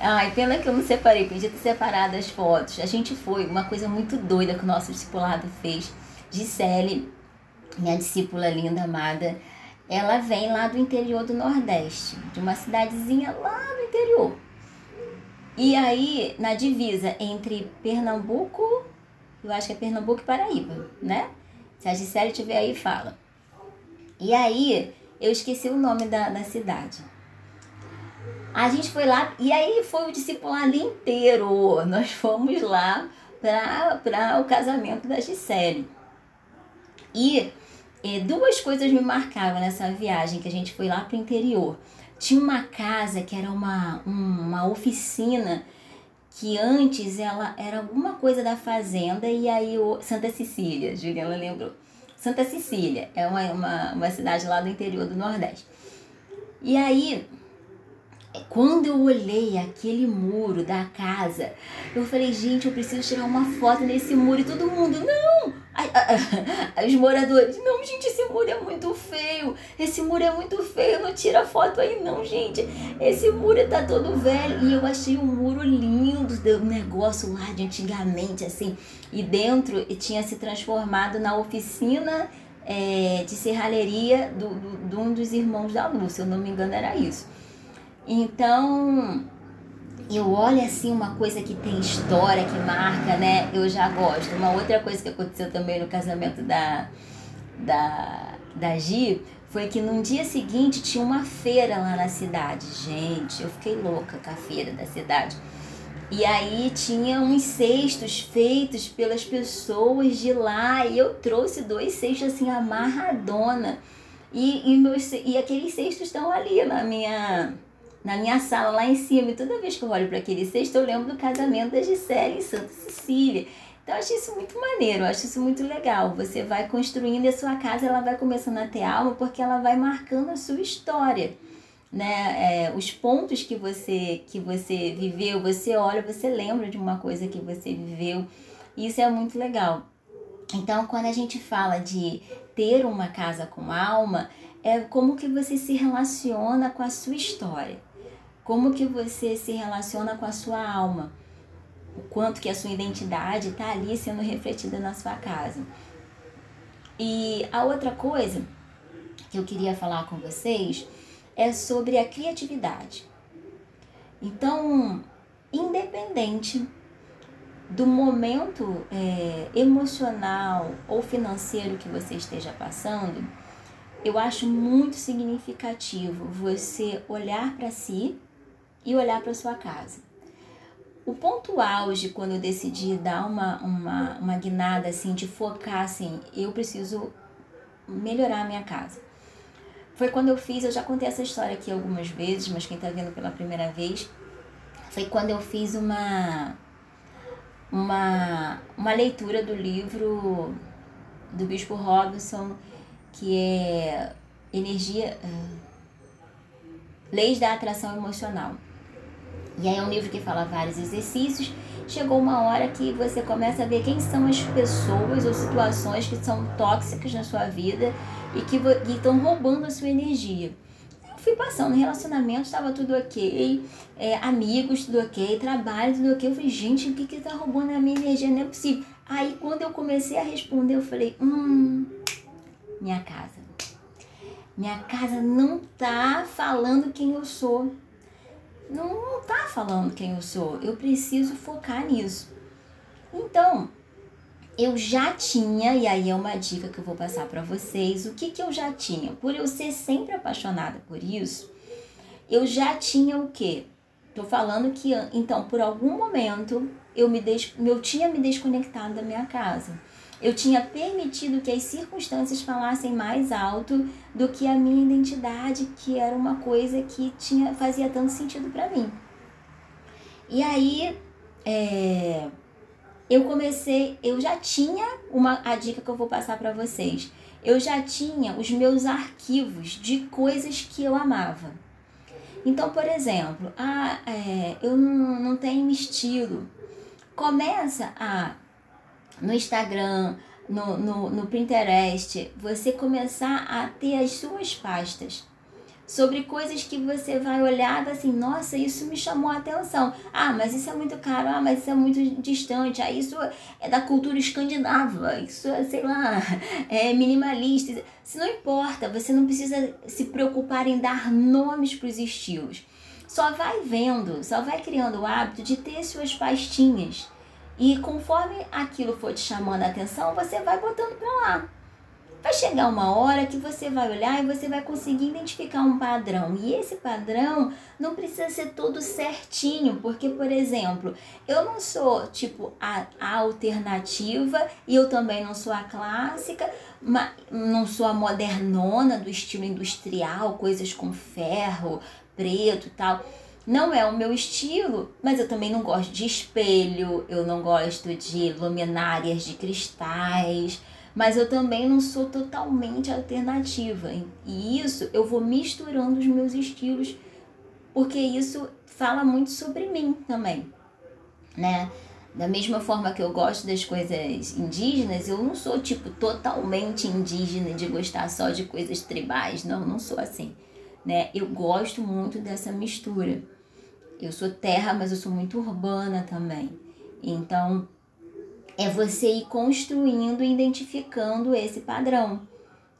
Ai, pena que eu não separei, podia ter separado as fotos. A gente foi, uma coisa muito doida que o nosso discipulado fez. Gisele, minha discípula linda, amada, ela vem lá do interior do Nordeste, de uma cidadezinha lá no interior. E aí, na divisa entre Pernambuco, eu acho que é Pernambuco e Paraíba, né? Se a Gisele estiver aí, fala. E aí, eu esqueci o nome da, da cidade. A gente foi lá, e aí foi o discipulado inteiro. Nós fomos lá para o casamento da Gisele. E, e duas coisas me marcaram nessa viagem que a gente foi lá para o interior. Tinha uma casa que era uma, uma oficina que antes ela era alguma coisa da fazenda e aí o Santa Cecília, Juliana lembrou. Santa Cecília, é uma, uma, uma cidade lá do interior do Nordeste. E aí, quando eu olhei aquele muro da casa, eu falei, gente, eu preciso tirar uma foto nesse muro. E todo mundo, não! Os moradores, não, gente, esse muro é muito feio. Esse muro é muito feio, não tira foto aí não, gente. Esse muro tá todo velho. E eu achei um muro lindo, do negócio lá de antigamente, assim. E dentro tinha se transformado na oficina é, de serralheria do, do, de um dos irmãos da Lúcia, se eu não me engano era isso. Então, eu olho assim uma coisa que tem história, que marca, né? Eu já gosto. Uma outra coisa que aconteceu também no casamento da, da, da Gi foi que no dia seguinte tinha uma feira lá na cidade. Gente, eu fiquei louca com a feira da cidade. E aí tinha uns cestos feitos pelas pessoas de lá e eu trouxe dois cestos assim amarradona. E, e, meus, e aqueles cestos estão ali na minha na minha sala lá em cima. E toda vez que eu olho para aquele cesto, eu lembro do casamento da Gisele em Santa Cecília. Então eu acho isso muito maneiro, eu acho isso muito legal. Você vai construindo a sua casa, ela vai começando a ter alma porque ela vai marcando a sua história. Né? É, os pontos que você que você viveu, você olha, você lembra de uma coisa que você viveu. Isso é muito legal. Então, quando a gente fala de ter uma casa com alma, é como que você se relaciona com a sua história. Como que você se relaciona com a sua alma? O quanto que a sua identidade está ali sendo refletida na sua casa. E a outra coisa que eu queria falar com vocês é sobre a criatividade. Então, independente do momento é, emocional ou financeiro que você esteja passando, eu acho muito significativo você olhar para si e olhar para sua casa. O ponto auge, quando eu decidi dar uma, uma, uma guinada assim, de focar assim, eu preciso melhorar a minha casa. Foi quando eu fiz, eu já contei essa história aqui algumas vezes, mas quem está vendo pela primeira vez, foi quando eu fiz uma, uma, uma leitura do livro do Bispo Robinson, que é Energia. Uh, Leis da Atração Emocional. E aí é um livro que fala vários exercícios. Chegou uma hora que você começa a ver quem são as pessoas ou situações que são tóxicas na sua vida e que estão roubando a sua energia. Eu fui passando, relacionamento estava tudo ok, é, amigos tudo ok, trabalho tudo ok. Eu falei, gente, o que que tá roubando a minha energia? Não é possível. Aí quando eu comecei a responder, eu falei, hum, minha casa. Minha casa não tá falando quem eu sou. Não, tá falando quem eu sou. Eu preciso focar nisso. Então, eu já tinha, e aí é uma dica que eu vou passar para vocês, o que que eu já tinha? Por eu ser sempre apaixonada por isso, eu já tinha o quê? Tô falando que, então, por algum momento, eu, me des... eu tinha me desconectado da minha casa. Eu tinha permitido que as circunstâncias falassem mais alto do que a minha identidade, que era uma coisa que tinha fazia tanto sentido para mim. E aí, é, eu comecei, eu já tinha uma a dica que eu vou passar para vocês. Eu já tinha os meus arquivos de coisas que eu amava. Então, por exemplo, ah, é, eu não, não tenho estilo. Começa a no Instagram, no, no, no Pinterest, você começar a ter as suas pastas sobre coisas que você vai olhar assim, nossa, isso me chamou a atenção. Ah, mas isso é muito caro, ah, mas isso é muito distante, ah, isso é da cultura escandinava, isso é, sei lá, <laughs> é minimalista. Isso não importa, você não precisa se preocupar em dar nomes para os estilos. Só vai vendo, só vai criando o hábito de ter suas pastinhas e conforme aquilo for te chamando a atenção, você vai botando para lá. Vai chegar uma hora que você vai olhar e você vai conseguir identificar um padrão. E esse padrão não precisa ser todo certinho, porque, por exemplo, eu não sou tipo a, a alternativa e eu também não sou a clássica, mas não sou a modernona do estilo industrial, coisas com ferro, preto e tal. Não é o meu estilo, mas eu também não gosto de espelho, eu não gosto de luminárias de cristais, mas eu também não sou totalmente alternativa. E isso eu vou misturando os meus estilos, porque isso fala muito sobre mim também, né? Da mesma forma que eu gosto das coisas indígenas, eu não sou tipo totalmente indígena de gostar só de coisas tribais, não, não sou assim, né? Eu gosto muito dessa mistura. Eu sou terra, mas eu sou muito urbana também. Então, é você ir construindo e identificando esse padrão.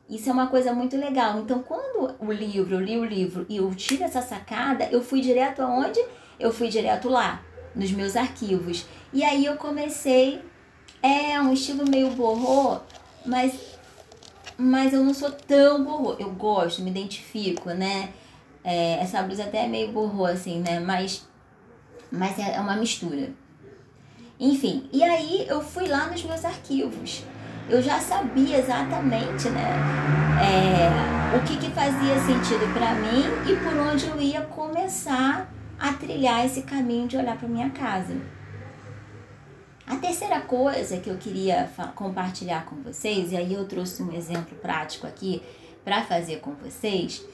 Isso é uma coisa muito legal. Então, quando o livro, eu li o livro e eu tive essa sacada, eu fui direto aonde? Eu fui direto lá, nos meus arquivos. E aí eu comecei, é um estilo meio borrô, mas, mas eu não sou tão borrô. Eu gosto, me identifico, né? É, essa blusa até é meio borrou, assim, né? Mas, mas é, é uma mistura. Enfim, e aí eu fui lá nos meus arquivos. Eu já sabia exatamente, né? É, o que, que fazia sentido para mim e por onde eu ia começar a trilhar esse caminho de olhar para minha casa. A terceira coisa que eu queria compartilhar com vocês, e aí eu trouxe um exemplo prático aqui para fazer com vocês,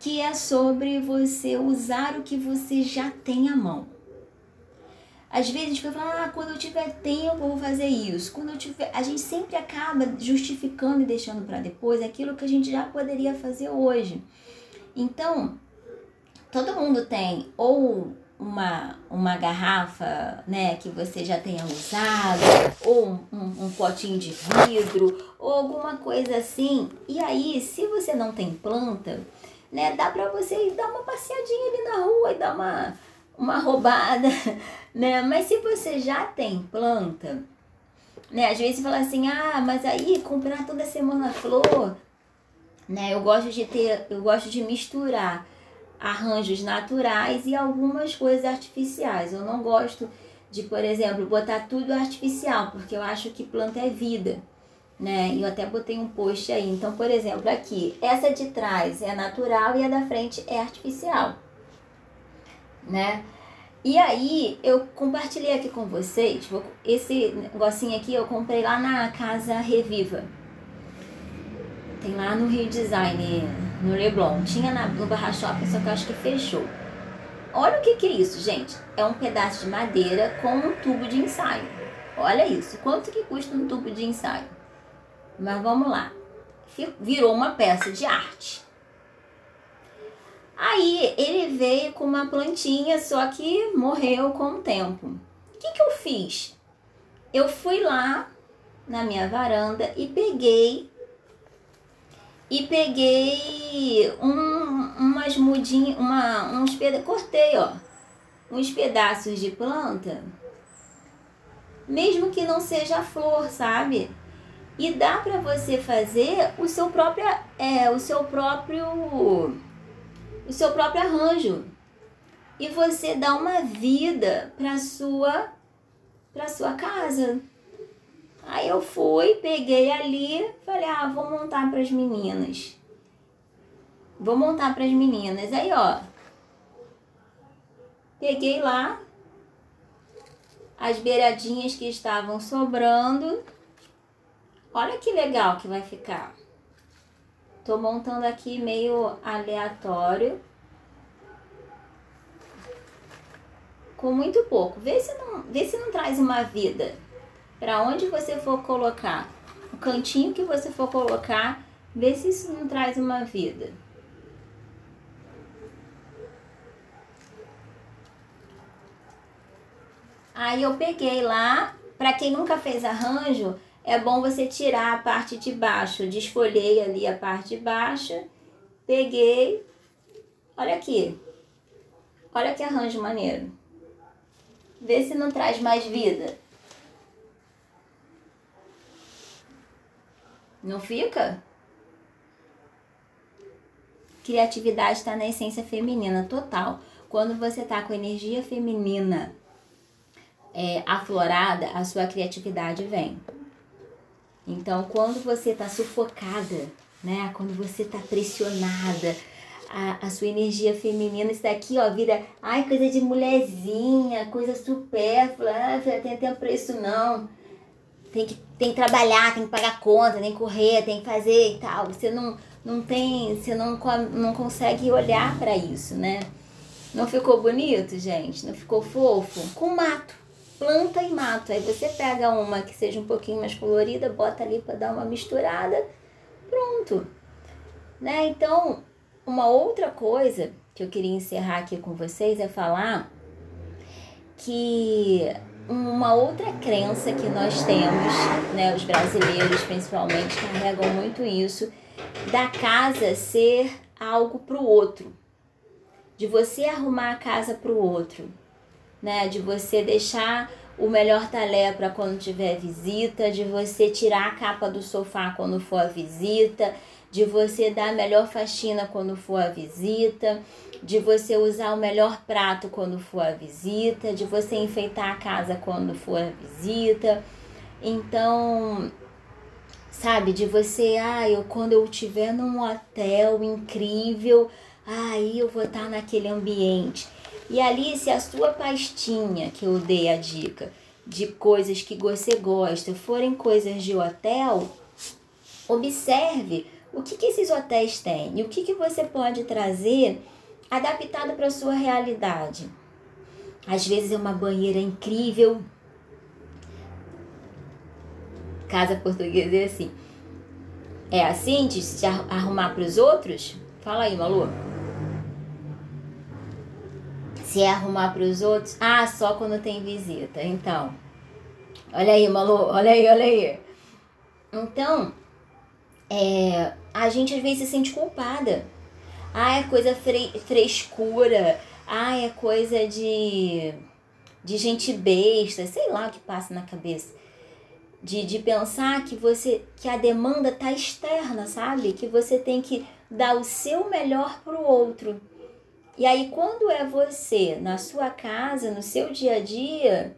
que é sobre você usar o que você já tem à mão. Às vezes a gente vai falar, ah, quando eu tiver tempo eu vou fazer isso. Quando eu tiver, a gente sempre acaba justificando e deixando para depois aquilo que a gente já poderia fazer hoje. Então, todo mundo tem ou uma, uma garrafa né, que você já tenha usado, ou um, um, potinho de vidro, ou alguma coisa assim. E aí, se você não tem planta, né? Dá para você dar uma passeadinha ali na rua e dar uma, uma roubada, <laughs> né? Mas se você já tem planta, né? Às vezes fala assim, ah, mas aí comprar toda semana flor, né? Eu gosto de ter, eu gosto de misturar arranjos naturais e algumas coisas artificiais. Eu não gosto de, por exemplo, botar tudo artificial, porque eu acho que planta é vida né? Eu até botei um post aí. Então, por exemplo, aqui, essa de trás é natural e a da frente é artificial, né? E aí, eu compartilhei aqui com vocês, esse negocinho aqui eu comprei lá na Casa Reviva. Tem lá no Rio Design, no Leblon. Tinha na, no Barra Shopping, só que eu acho que fechou. Olha o que, que é isso, gente. É um pedaço de madeira com um tubo de ensaio. Olha isso. Quanto que custa um tubo de ensaio? Mas vamos lá. Virou uma peça de arte. Aí ele veio com uma plantinha, só que morreu com o tempo. O que, que eu fiz? Eu fui lá na minha varanda e peguei e peguei um, umas mudinhas, uma, uns pedaços, cortei, ó, uns pedaços de planta, mesmo que não seja flor, sabe? E dá para você fazer o seu próprio, é, o seu próprio, o seu próprio arranjo. E você dá uma vida para sua, para sua casa. Aí eu fui, peguei ali, falei, ah, vou montar para as meninas. Vou montar para as meninas. Aí, ó, peguei lá as beiradinhas que estavam sobrando. Olha que legal que vai ficar. Tô montando aqui meio aleatório. Com muito pouco. Vê se não, vê se não traz uma vida para onde você for colocar, o cantinho que você for colocar, vê se isso não traz uma vida. Aí eu peguei lá, para quem nunca fez arranjo, é bom você tirar a parte de baixo. Desfolhei ali a parte de baixo, peguei. Olha aqui. Olha que arranjo maneiro. Vê se não traz mais vida. Não fica? Criatividade está na essência feminina total. Quando você tá com energia feminina é, aflorada, a sua criatividade vem. Então, quando você tá sufocada, né? Quando você tá pressionada, a, a sua energia feminina, isso daqui, ó, vira, ai, coisa de mulherzinha, coisa supérflua, ah, tem tempo pra isso não tem que, tem que trabalhar, tem que pagar conta, tem que correr, tem que fazer e tal. Você não, não tem, você não, não consegue olhar para isso, né? Não ficou bonito, gente? Não ficou fofo? Com mato, planta e mato. Aí você pega uma que seja um pouquinho mais colorida, bota ali para dar uma misturada, pronto. Né? Então, uma outra coisa que eu queria encerrar aqui com vocês é falar que uma outra crença que nós temos, né, os brasileiros principalmente carregam muito isso, da casa ser algo para o outro, de você arrumar a casa para o outro, né, de você deixar o melhor talé para quando tiver visita, de você tirar a capa do sofá quando for a visita, de você dar a melhor faxina quando for a visita, de você usar o melhor prato quando for a visita, de você enfeitar a casa quando for a visita. Então, sabe, de você, ah, eu quando eu estiver num hotel incrível, aí eu vou estar naquele ambiente. E ali, se a sua pastinha, que eu dei a dica, de coisas que você gosta, forem coisas de hotel, observe o que, que esses hotéis têm e o que, que você pode trazer adaptado para a sua realidade. Às vezes é uma banheira incrível. Casa portuguesa é assim. É assim de se arrumar para os outros? Fala aí, Malu. Se é arrumar para os outros, ah, só quando tem visita. Então, olha aí, Malu, olha aí, olha aí. Então, é, a gente às vezes se sente culpada ah, é coisa fre frescura. Ah, é coisa de, de gente besta. Sei lá o que passa na cabeça. De, de pensar que você que a demanda tá externa, sabe? Que você tem que dar o seu melhor pro outro. E aí quando é você na sua casa, no seu dia a dia,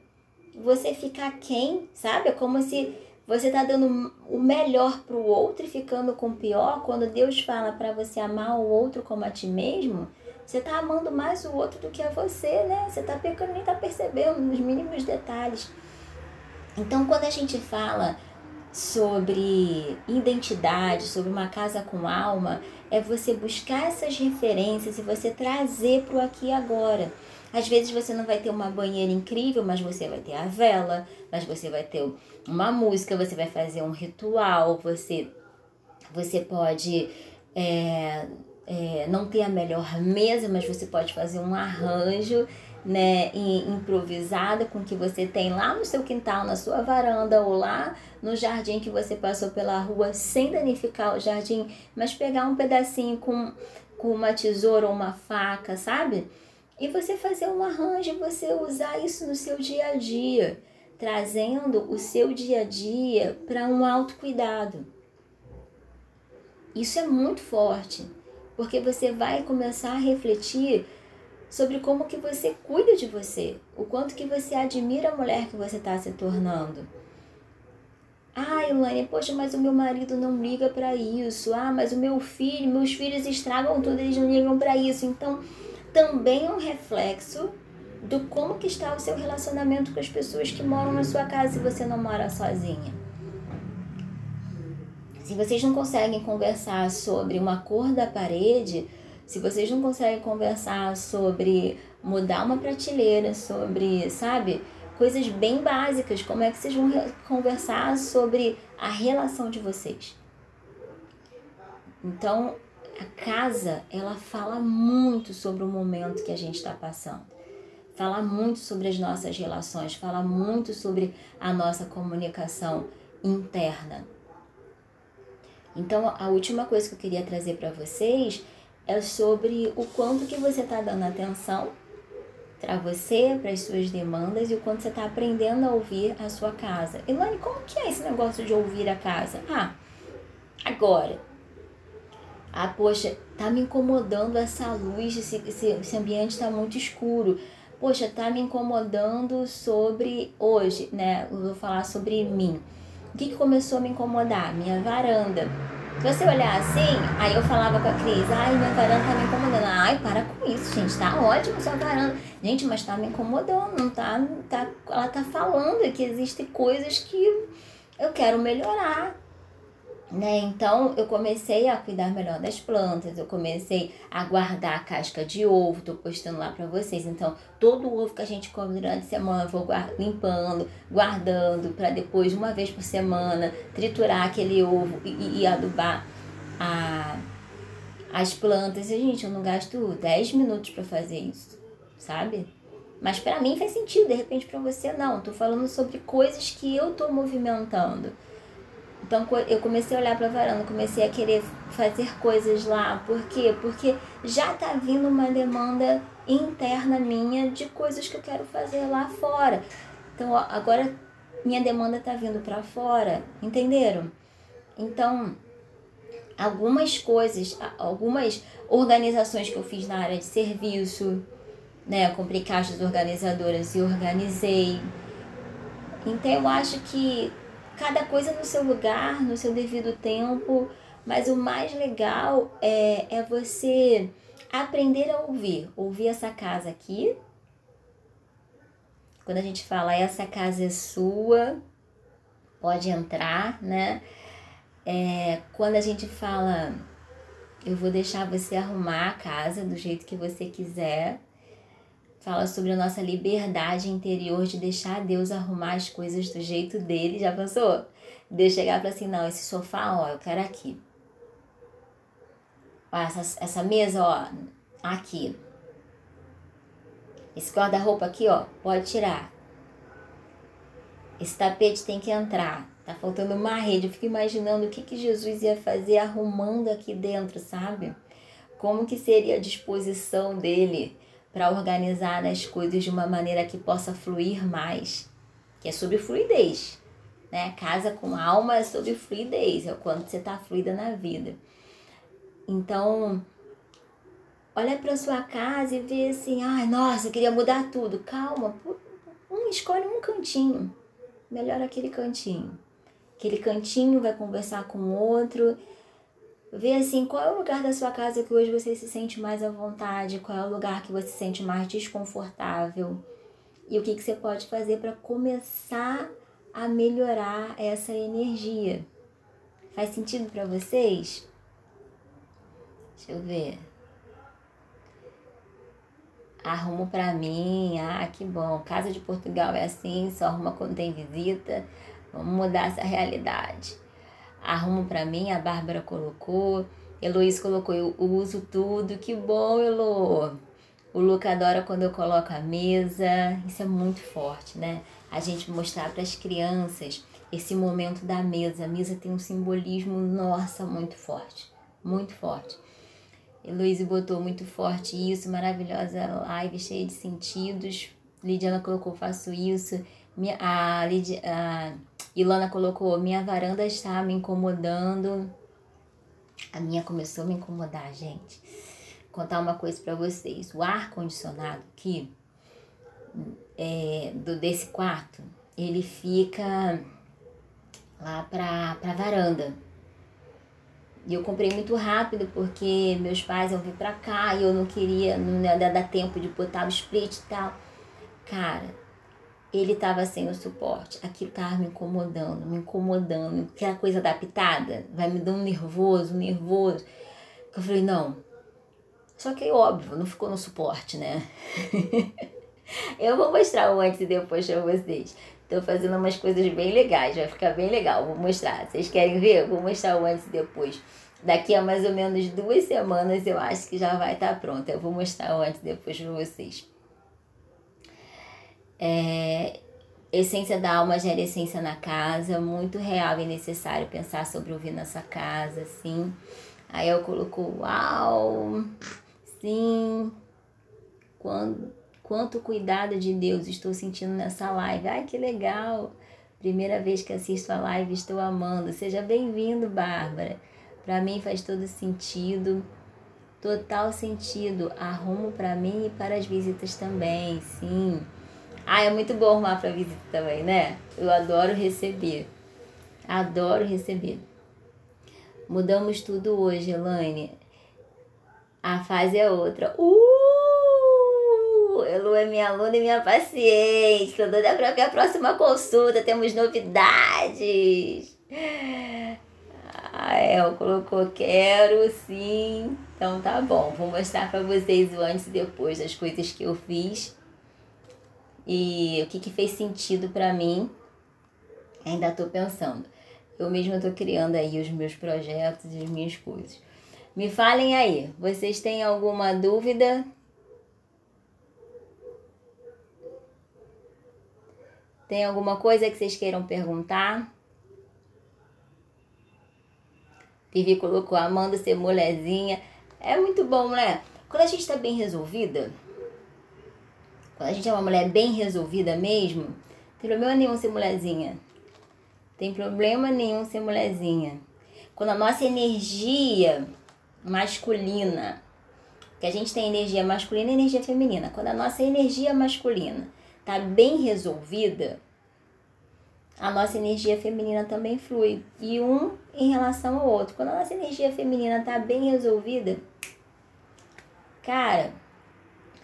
você fica quem, sabe? É como se você está dando o melhor para o outro e ficando com o pior. Quando Deus fala para você amar o outro como a ti mesmo, você está amando mais o outro do que a você, né? Você está pecando nem está percebendo nos mínimos detalhes. Então, quando a gente fala sobre identidade, sobre uma casa com alma, é você buscar essas referências e você trazer para o aqui e agora. Às vezes você não vai ter uma banheira incrível, mas você vai ter a vela, mas você vai ter uma música, você vai fazer um ritual, você, você pode é, é, não ter a melhor mesa, mas você pode fazer um arranjo né, improvisada com que você tem lá no seu quintal, na sua varanda ou lá no jardim que você passou pela rua sem danificar o jardim, mas pegar um pedacinho com, com uma tesoura ou uma faca, sabe? E você fazer um arranjo, você usar isso no seu dia a dia, trazendo o seu dia a dia para um autocuidado. Isso é muito forte, porque você vai começar a refletir sobre como que você cuida de você, o quanto que você admira a mulher que você está se tornando. Ah, Elaine, poxa, mas o meu marido não liga para isso. Ah, mas o meu filho, meus filhos estragam tudo, eles não ligam para isso. Então, também é um reflexo do como que está o seu relacionamento com as pessoas que moram na sua casa se você não mora sozinha. Se vocês não conseguem conversar sobre uma cor da parede, se vocês não conseguem conversar sobre mudar uma prateleira, sobre, sabe, coisas bem básicas, como é que vocês vão conversar sobre a relação de vocês? Então, a casa, ela fala muito sobre o momento que a gente está passando. Fala muito sobre as nossas relações, fala muito sobre a nossa comunicação interna. Então, a última coisa que eu queria trazer para vocês é sobre o quanto que você está dando atenção para você, para as suas demandas e o quanto você está aprendendo a ouvir a sua casa. Elane, como que é esse negócio de ouvir a casa? Ah, agora. Ah, poxa, tá me incomodando essa luz, esse, esse, esse ambiente está muito escuro. Poxa, tá me incomodando sobre hoje, né? Eu vou falar sobre mim. O que, que começou a me incomodar? Minha varanda se você olhar assim, aí eu falava com a Cris, ai, minha varanda tá me incomodando. Ai, para com isso, gente, tá ótimo sua varanda. Gente, mas tá me incomodando, não tá, tá. Ela tá falando que existem coisas que eu quero melhorar. Né? Então eu comecei a cuidar melhor das plantas, eu comecei a guardar a casca de ovo, tô postando lá para vocês. Então, todo o ovo que a gente come durante a semana, eu vou limpando, guardando para depois, uma vez por semana, triturar aquele ovo e, e adubar a, as plantas. E, gente, eu não gasto 10 minutos para fazer isso, sabe? Mas para mim faz sentido, de repente para você não. Tô falando sobre coisas que eu tô movimentando. Então eu comecei a olhar para a varanda, comecei a querer fazer coisas lá. Por quê? Porque já tá vindo uma demanda interna minha de coisas que eu quero fazer lá fora. Então agora minha demanda tá vindo para fora, entenderam? Então algumas coisas, algumas organizações que eu fiz na área de serviço, né, eu comprei caixas organizadoras e organizei. Então eu acho que cada coisa no seu lugar, no seu devido tempo, mas o mais legal é, é você aprender a ouvir. Ouvir essa casa aqui. Quando a gente fala essa casa é sua, pode entrar, né? É, quando a gente fala eu vou deixar você arrumar a casa do jeito que você quiser, fala sobre a nossa liberdade interior de deixar Deus arrumar as coisas do jeito dele. Já pensou? De chegar para assim, não, esse sofá, ó, eu quero aqui. Ó, essa, essa mesa, ó, aqui. Esse guarda-roupa aqui, ó, pode tirar. Esse tapete tem que entrar. Tá faltando uma rede. Eu fico imaginando o que, que Jesus ia fazer arrumando aqui dentro, sabe? Como que seria a disposição dele para organizar as coisas de uma maneira que possa fluir mais, que é sobre fluidez. Né? Casa com alma é sobre fluidez, é o quanto você está fluida na vida. Então, olha para sua casa e vê assim, ai, nossa, eu queria mudar tudo. Calma, um, escolhe um cantinho. Melhor aquele cantinho. Aquele cantinho vai conversar com o outro Vê assim, qual é o lugar da sua casa que hoje você se sente mais à vontade, qual é o lugar que você se sente mais desconfortável e o que, que você pode fazer para começar a melhorar essa energia. Faz sentido para vocês? Deixa eu ver. Arrumo para mim. Ah, que bom. Casa de Portugal é assim, só arruma quando tem visita. Vamos mudar essa realidade arrumo para mim, a Bárbara colocou, Heloísa colocou, eu uso tudo, que bom, Elo. O Luca adora quando eu coloco a mesa. Isso é muito forte, né? A gente mostrar para as crianças esse momento da mesa. A mesa tem um simbolismo, nossa, muito forte. Muito forte. Heloísa botou muito forte isso, maravilhosa live, cheia de sentidos. Lidiana colocou, faço isso. Minha, a, Lid, a Ilana colocou, minha varanda está me incomodando. A minha começou a me incomodar, gente. Vou contar uma coisa para vocês. O ar condicionado aqui é, do desse quarto, ele fica lá pra, pra varanda. E eu comprei muito rápido porque meus pais iam vir pra cá e eu não queria, não ia dar tempo de botar o split e tal. Cara, ele tava sem o suporte. Aquilo tava me incomodando, me incomodando. Aquela coisa da pitada vai me dando nervoso, nervoso. Eu falei, não. Só que óbvio, não ficou no suporte, né? <laughs> eu vou mostrar o antes e depois pra vocês. Tô fazendo umas coisas bem legais, vai ficar bem legal. Vou mostrar. Vocês querem ver? Vou mostrar o antes e depois. Daqui a mais ou menos duas semanas eu acho que já vai estar tá pronta. Eu vou mostrar o antes e depois para vocês. É, essência da alma gera essência na casa, muito real e necessário pensar sobre ouvir nessa casa, assim. Aí eu coloco, uau, sim, quando Quanto cuidado de Deus estou sentindo nessa live. Ai, que legal! Primeira vez que assisto a live, estou amando. Seja bem-vindo, Bárbara. Para mim faz todo sentido, total sentido. Arrumo para mim e para as visitas também, sim. Ah, é muito bom arrumar para visita também, né? Eu adoro receber. Adoro receber. Mudamos tudo hoje, Elaine. A fase é outra. Uh! Elu é minha aluna e minha paciente. Tô doida pra ver a próxima consulta. Temos novidades. A El colocou quero, sim. Então tá bom. Vou mostrar pra vocês o antes e depois das coisas que eu fiz. E o que, que fez sentido pra mim. Ainda tô pensando. Eu mesma tô criando aí os meus projetos e as minhas coisas. Me falem aí, vocês têm alguma dúvida? Tem alguma coisa que vocês queiram perguntar? Vivi colocou Amanda ser molezinha. É muito bom, né? Quando a gente está bem resolvida, a gente é uma mulher bem resolvida mesmo, tem problema nenhum ser mulherzinha. Tem problema nenhum ser mulherzinha. Quando a nossa energia masculina, que a gente tem energia masculina e energia feminina, quando a nossa energia masculina tá bem resolvida, a nossa energia feminina também flui. E um em relação ao outro. Quando a nossa energia feminina tá bem resolvida, cara,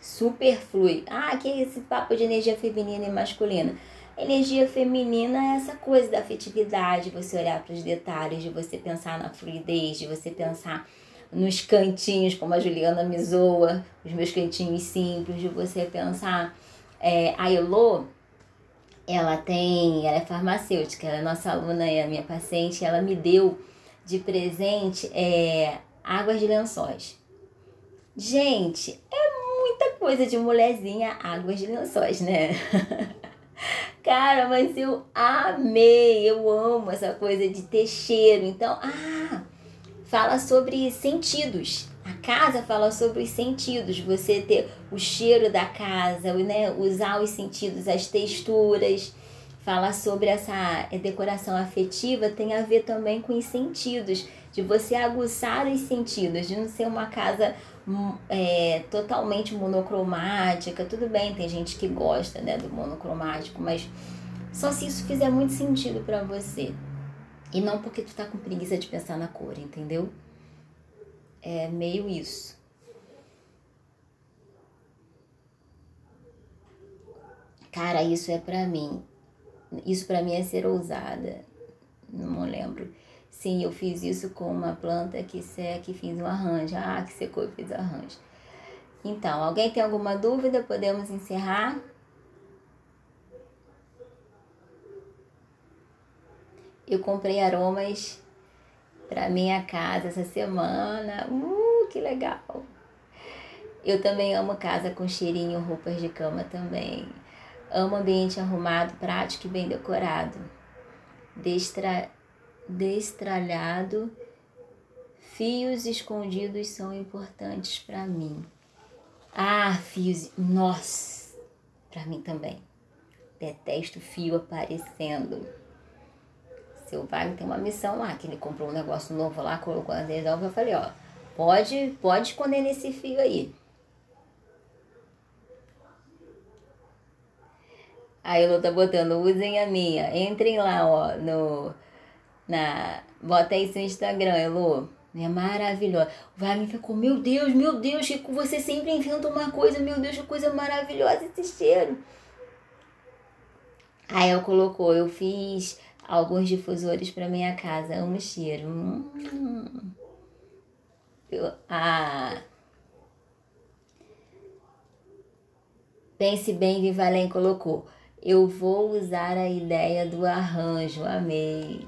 super flui. Ah, que é esse papo de energia feminina e masculina? Energia feminina é essa coisa da afetividade, você olhar para os detalhes, de você pensar na fluidez, de você pensar nos cantinhos, como a Juliana me zoa, os meus cantinhos simples, de você pensar é, a Elô, ela tem, ela é farmacêutica, ela é nossa aluna e a minha paciente, ela me deu de presente é, águas de lençóis. Gente, é coisa de mulherzinha águas de lençóis, né? <laughs> Cara, mas eu amei, eu amo essa coisa de ter cheiro. Então, ah, fala sobre sentidos. A casa fala sobre os sentidos, você ter o cheiro da casa, né? usar os sentidos, as texturas. Fala sobre essa decoração afetiva, tem a ver também com os sentidos, de você aguçar os sentidos, de não ser uma casa é, totalmente monocromática. Tudo bem, tem gente que gosta né, do monocromático, mas só se isso fizer muito sentido para você. E não porque tu tá com preguiça de pensar na cor, entendeu? É meio isso. Cara, isso é pra mim. Isso pra mim é ser ousada. Não lembro. Sim, eu fiz isso com uma planta que seca e fiz um arranjo. Ah, que secou e fiz arranjo. Então, alguém tem alguma dúvida? Podemos encerrar? Eu comprei aromas para minha casa essa semana. Uh, que legal! Eu também amo casa com cheirinho, roupas de cama também. Amo ambiente arrumado, prático e bem decorado. Destra... Destralhado. Fios escondidos são importantes para mim. Ah, fios. Nossa! Para mim também. Detesto fio aparecendo. Seu Wagner tem uma missão lá, que ele comprou um negócio novo lá, colocou na adesão, eu falei, ó, pode, pode esconder nesse fio aí. Aí eu tá botando, usem a minha. Entrem lá, ó, no. Na. Bota aí seu Instagram, Elô. É maravilhosa. O Wagner ficou, meu Deus, meu Deus, que você sempre inventa uma coisa, meu Deus, que coisa maravilhosa esse cheiro. Aí ela colocou, eu fiz alguns difusores para minha casa. Amo o cheiro. Hum. Eu, ah. Pense bem, Vivalém colocou. Eu vou usar a ideia do arranjo. Amei.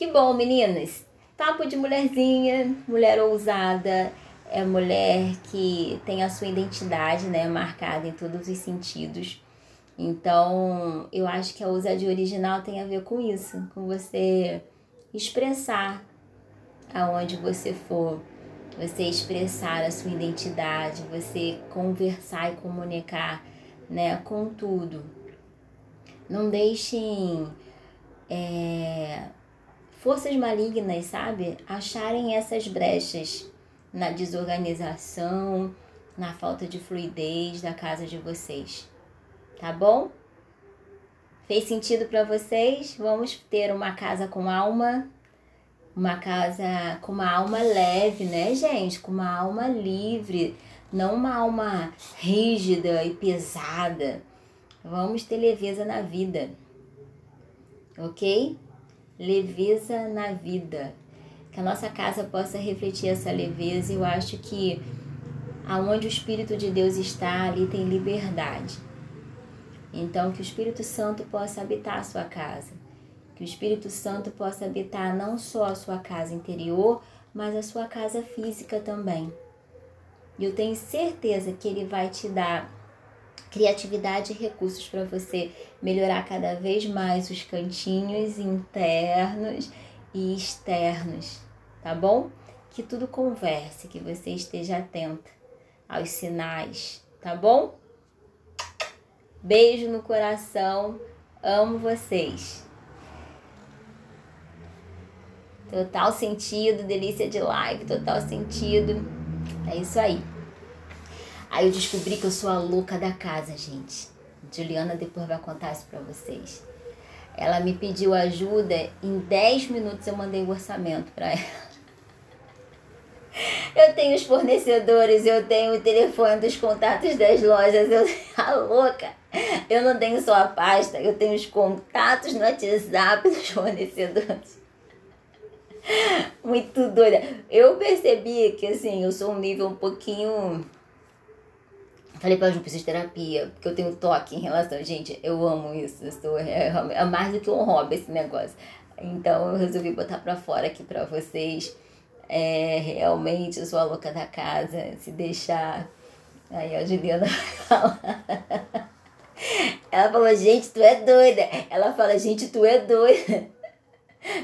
Que bom, meninas. Papo de mulherzinha, mulher ousada, é mulher que tem a sua identidade, né, marcada em todos os sentidos. Então, eu acho que a ousadia original tem a ver com isso, com você expressar aonde você for, você expressar a sua identidade, você conversar e comunicar, né, com tudo. Não deixem é, forças malignas, sabe, acharem essas brechas na desorganização, na falta de fluidez da casa de vocês tá bom? Fez sentido para vocês? Vamos ter uma casa com alma, uma casa com uma alma leve, né, gente? Com uma alma livre, não uma alma rígida e pesada. Vamos ter leveza na vida, ok? Leveza na vida. Que a nossa casa possa refletir essa leveza. Eu acho que aonde o Espírito de Deus está, ali tem liberdade. Então, que o Espírito Santo possa habitar a sua casa. Que o Espírito Santo possa habitar não só a sua casa interior, mas a sua casa física também. E eu tenho certeza que ele vai te dar criatividade e recursos para você melhorar cada vez mais os cantinhos internos e externos, tá bom? Que tudo converse, que você esteja atenta aos sinais, tá bom? Beijo no coração. Amo vocês. Total sentido, delícia de live, total sentido. É isso aí. Aí eu descobri que eu sou a louca da casa, gente. Juliana depois vai contar isso pra vocês. Ela me pediu ajuda, em 10 minutos eu mandei o orçamento para ela. Eu tenho os fornecedores, eu tenho o telefone dos contatos das lojas, eu <laughs> a louca. Eu não tenho só a pasta, eu tenho os contatos no WhatsApp dos fornecedores. Muito doida. Eu percebi que assim, eu sou um nível um pouquinho. Falei pra Ju, preciso de terapia, porque eu tenho toque em relação. Gente, eu amo isso. Eu sou, é, é mais do que um hobby esse negócio. Então eu resolvi botar pra fora aqui pra vocês é, realmente eu sou a louca da casa, se deixar. Aí a Juliana <laughs> fala. Ela falou, gente, tu é doida. Ela fala, gente, tu é doida.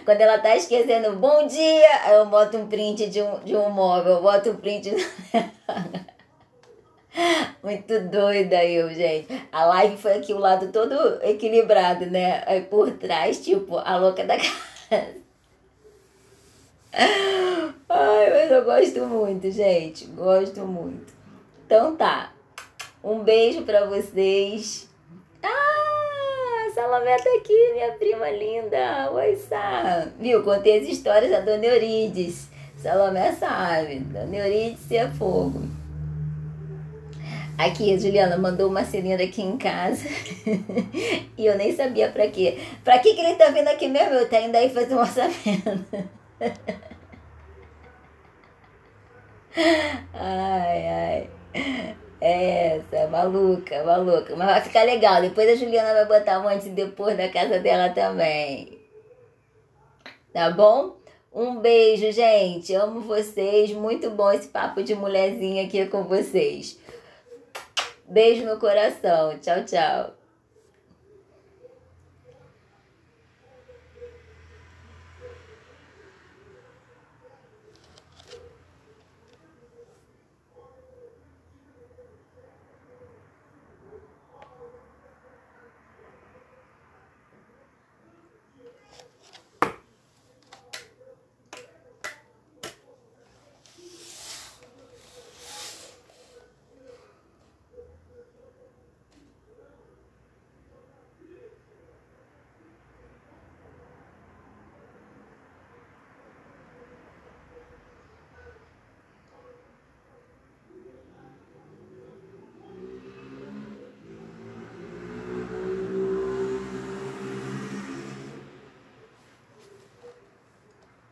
Quando ela tá esquecendo, bom dia, eu boto um print de um, de um móvel, eu boto um print. <laughs> <laughs> Muito doida eu, gente. A live foi aqui o lado todo equilibrado, né? Aí por trás, tipo, a louca da <laughs> casa. Ai, mas eu gosto muito, gente. Gosto muito. Então tá. Um beijo pra vocês. Ah, Salomé tá aqui, minha prima linda. Oi, Sá. Viu? Contei as histórias da Dona Eurides. Salomé sabe. Dona Eurides é fogo. Aqui, a Juliana mandou uma cilindra aqui em casa. <laughs> e eu nem sabia pra quê. Pra que, que ele tá vindo aqui mesmo? Eu tá indo aí fazer um orçamento. <laughs> ai, ai. Essa, maluca, maluca. Mas vai ficar legal. Depois a Juliana vai botar um antes e depois da casa dela também. Tá bom? Um beijo, gente. Amo vocês. Muito bom esse papo de mulherzinha aqui com vocês. Beijo no coração. Tchau, tchau.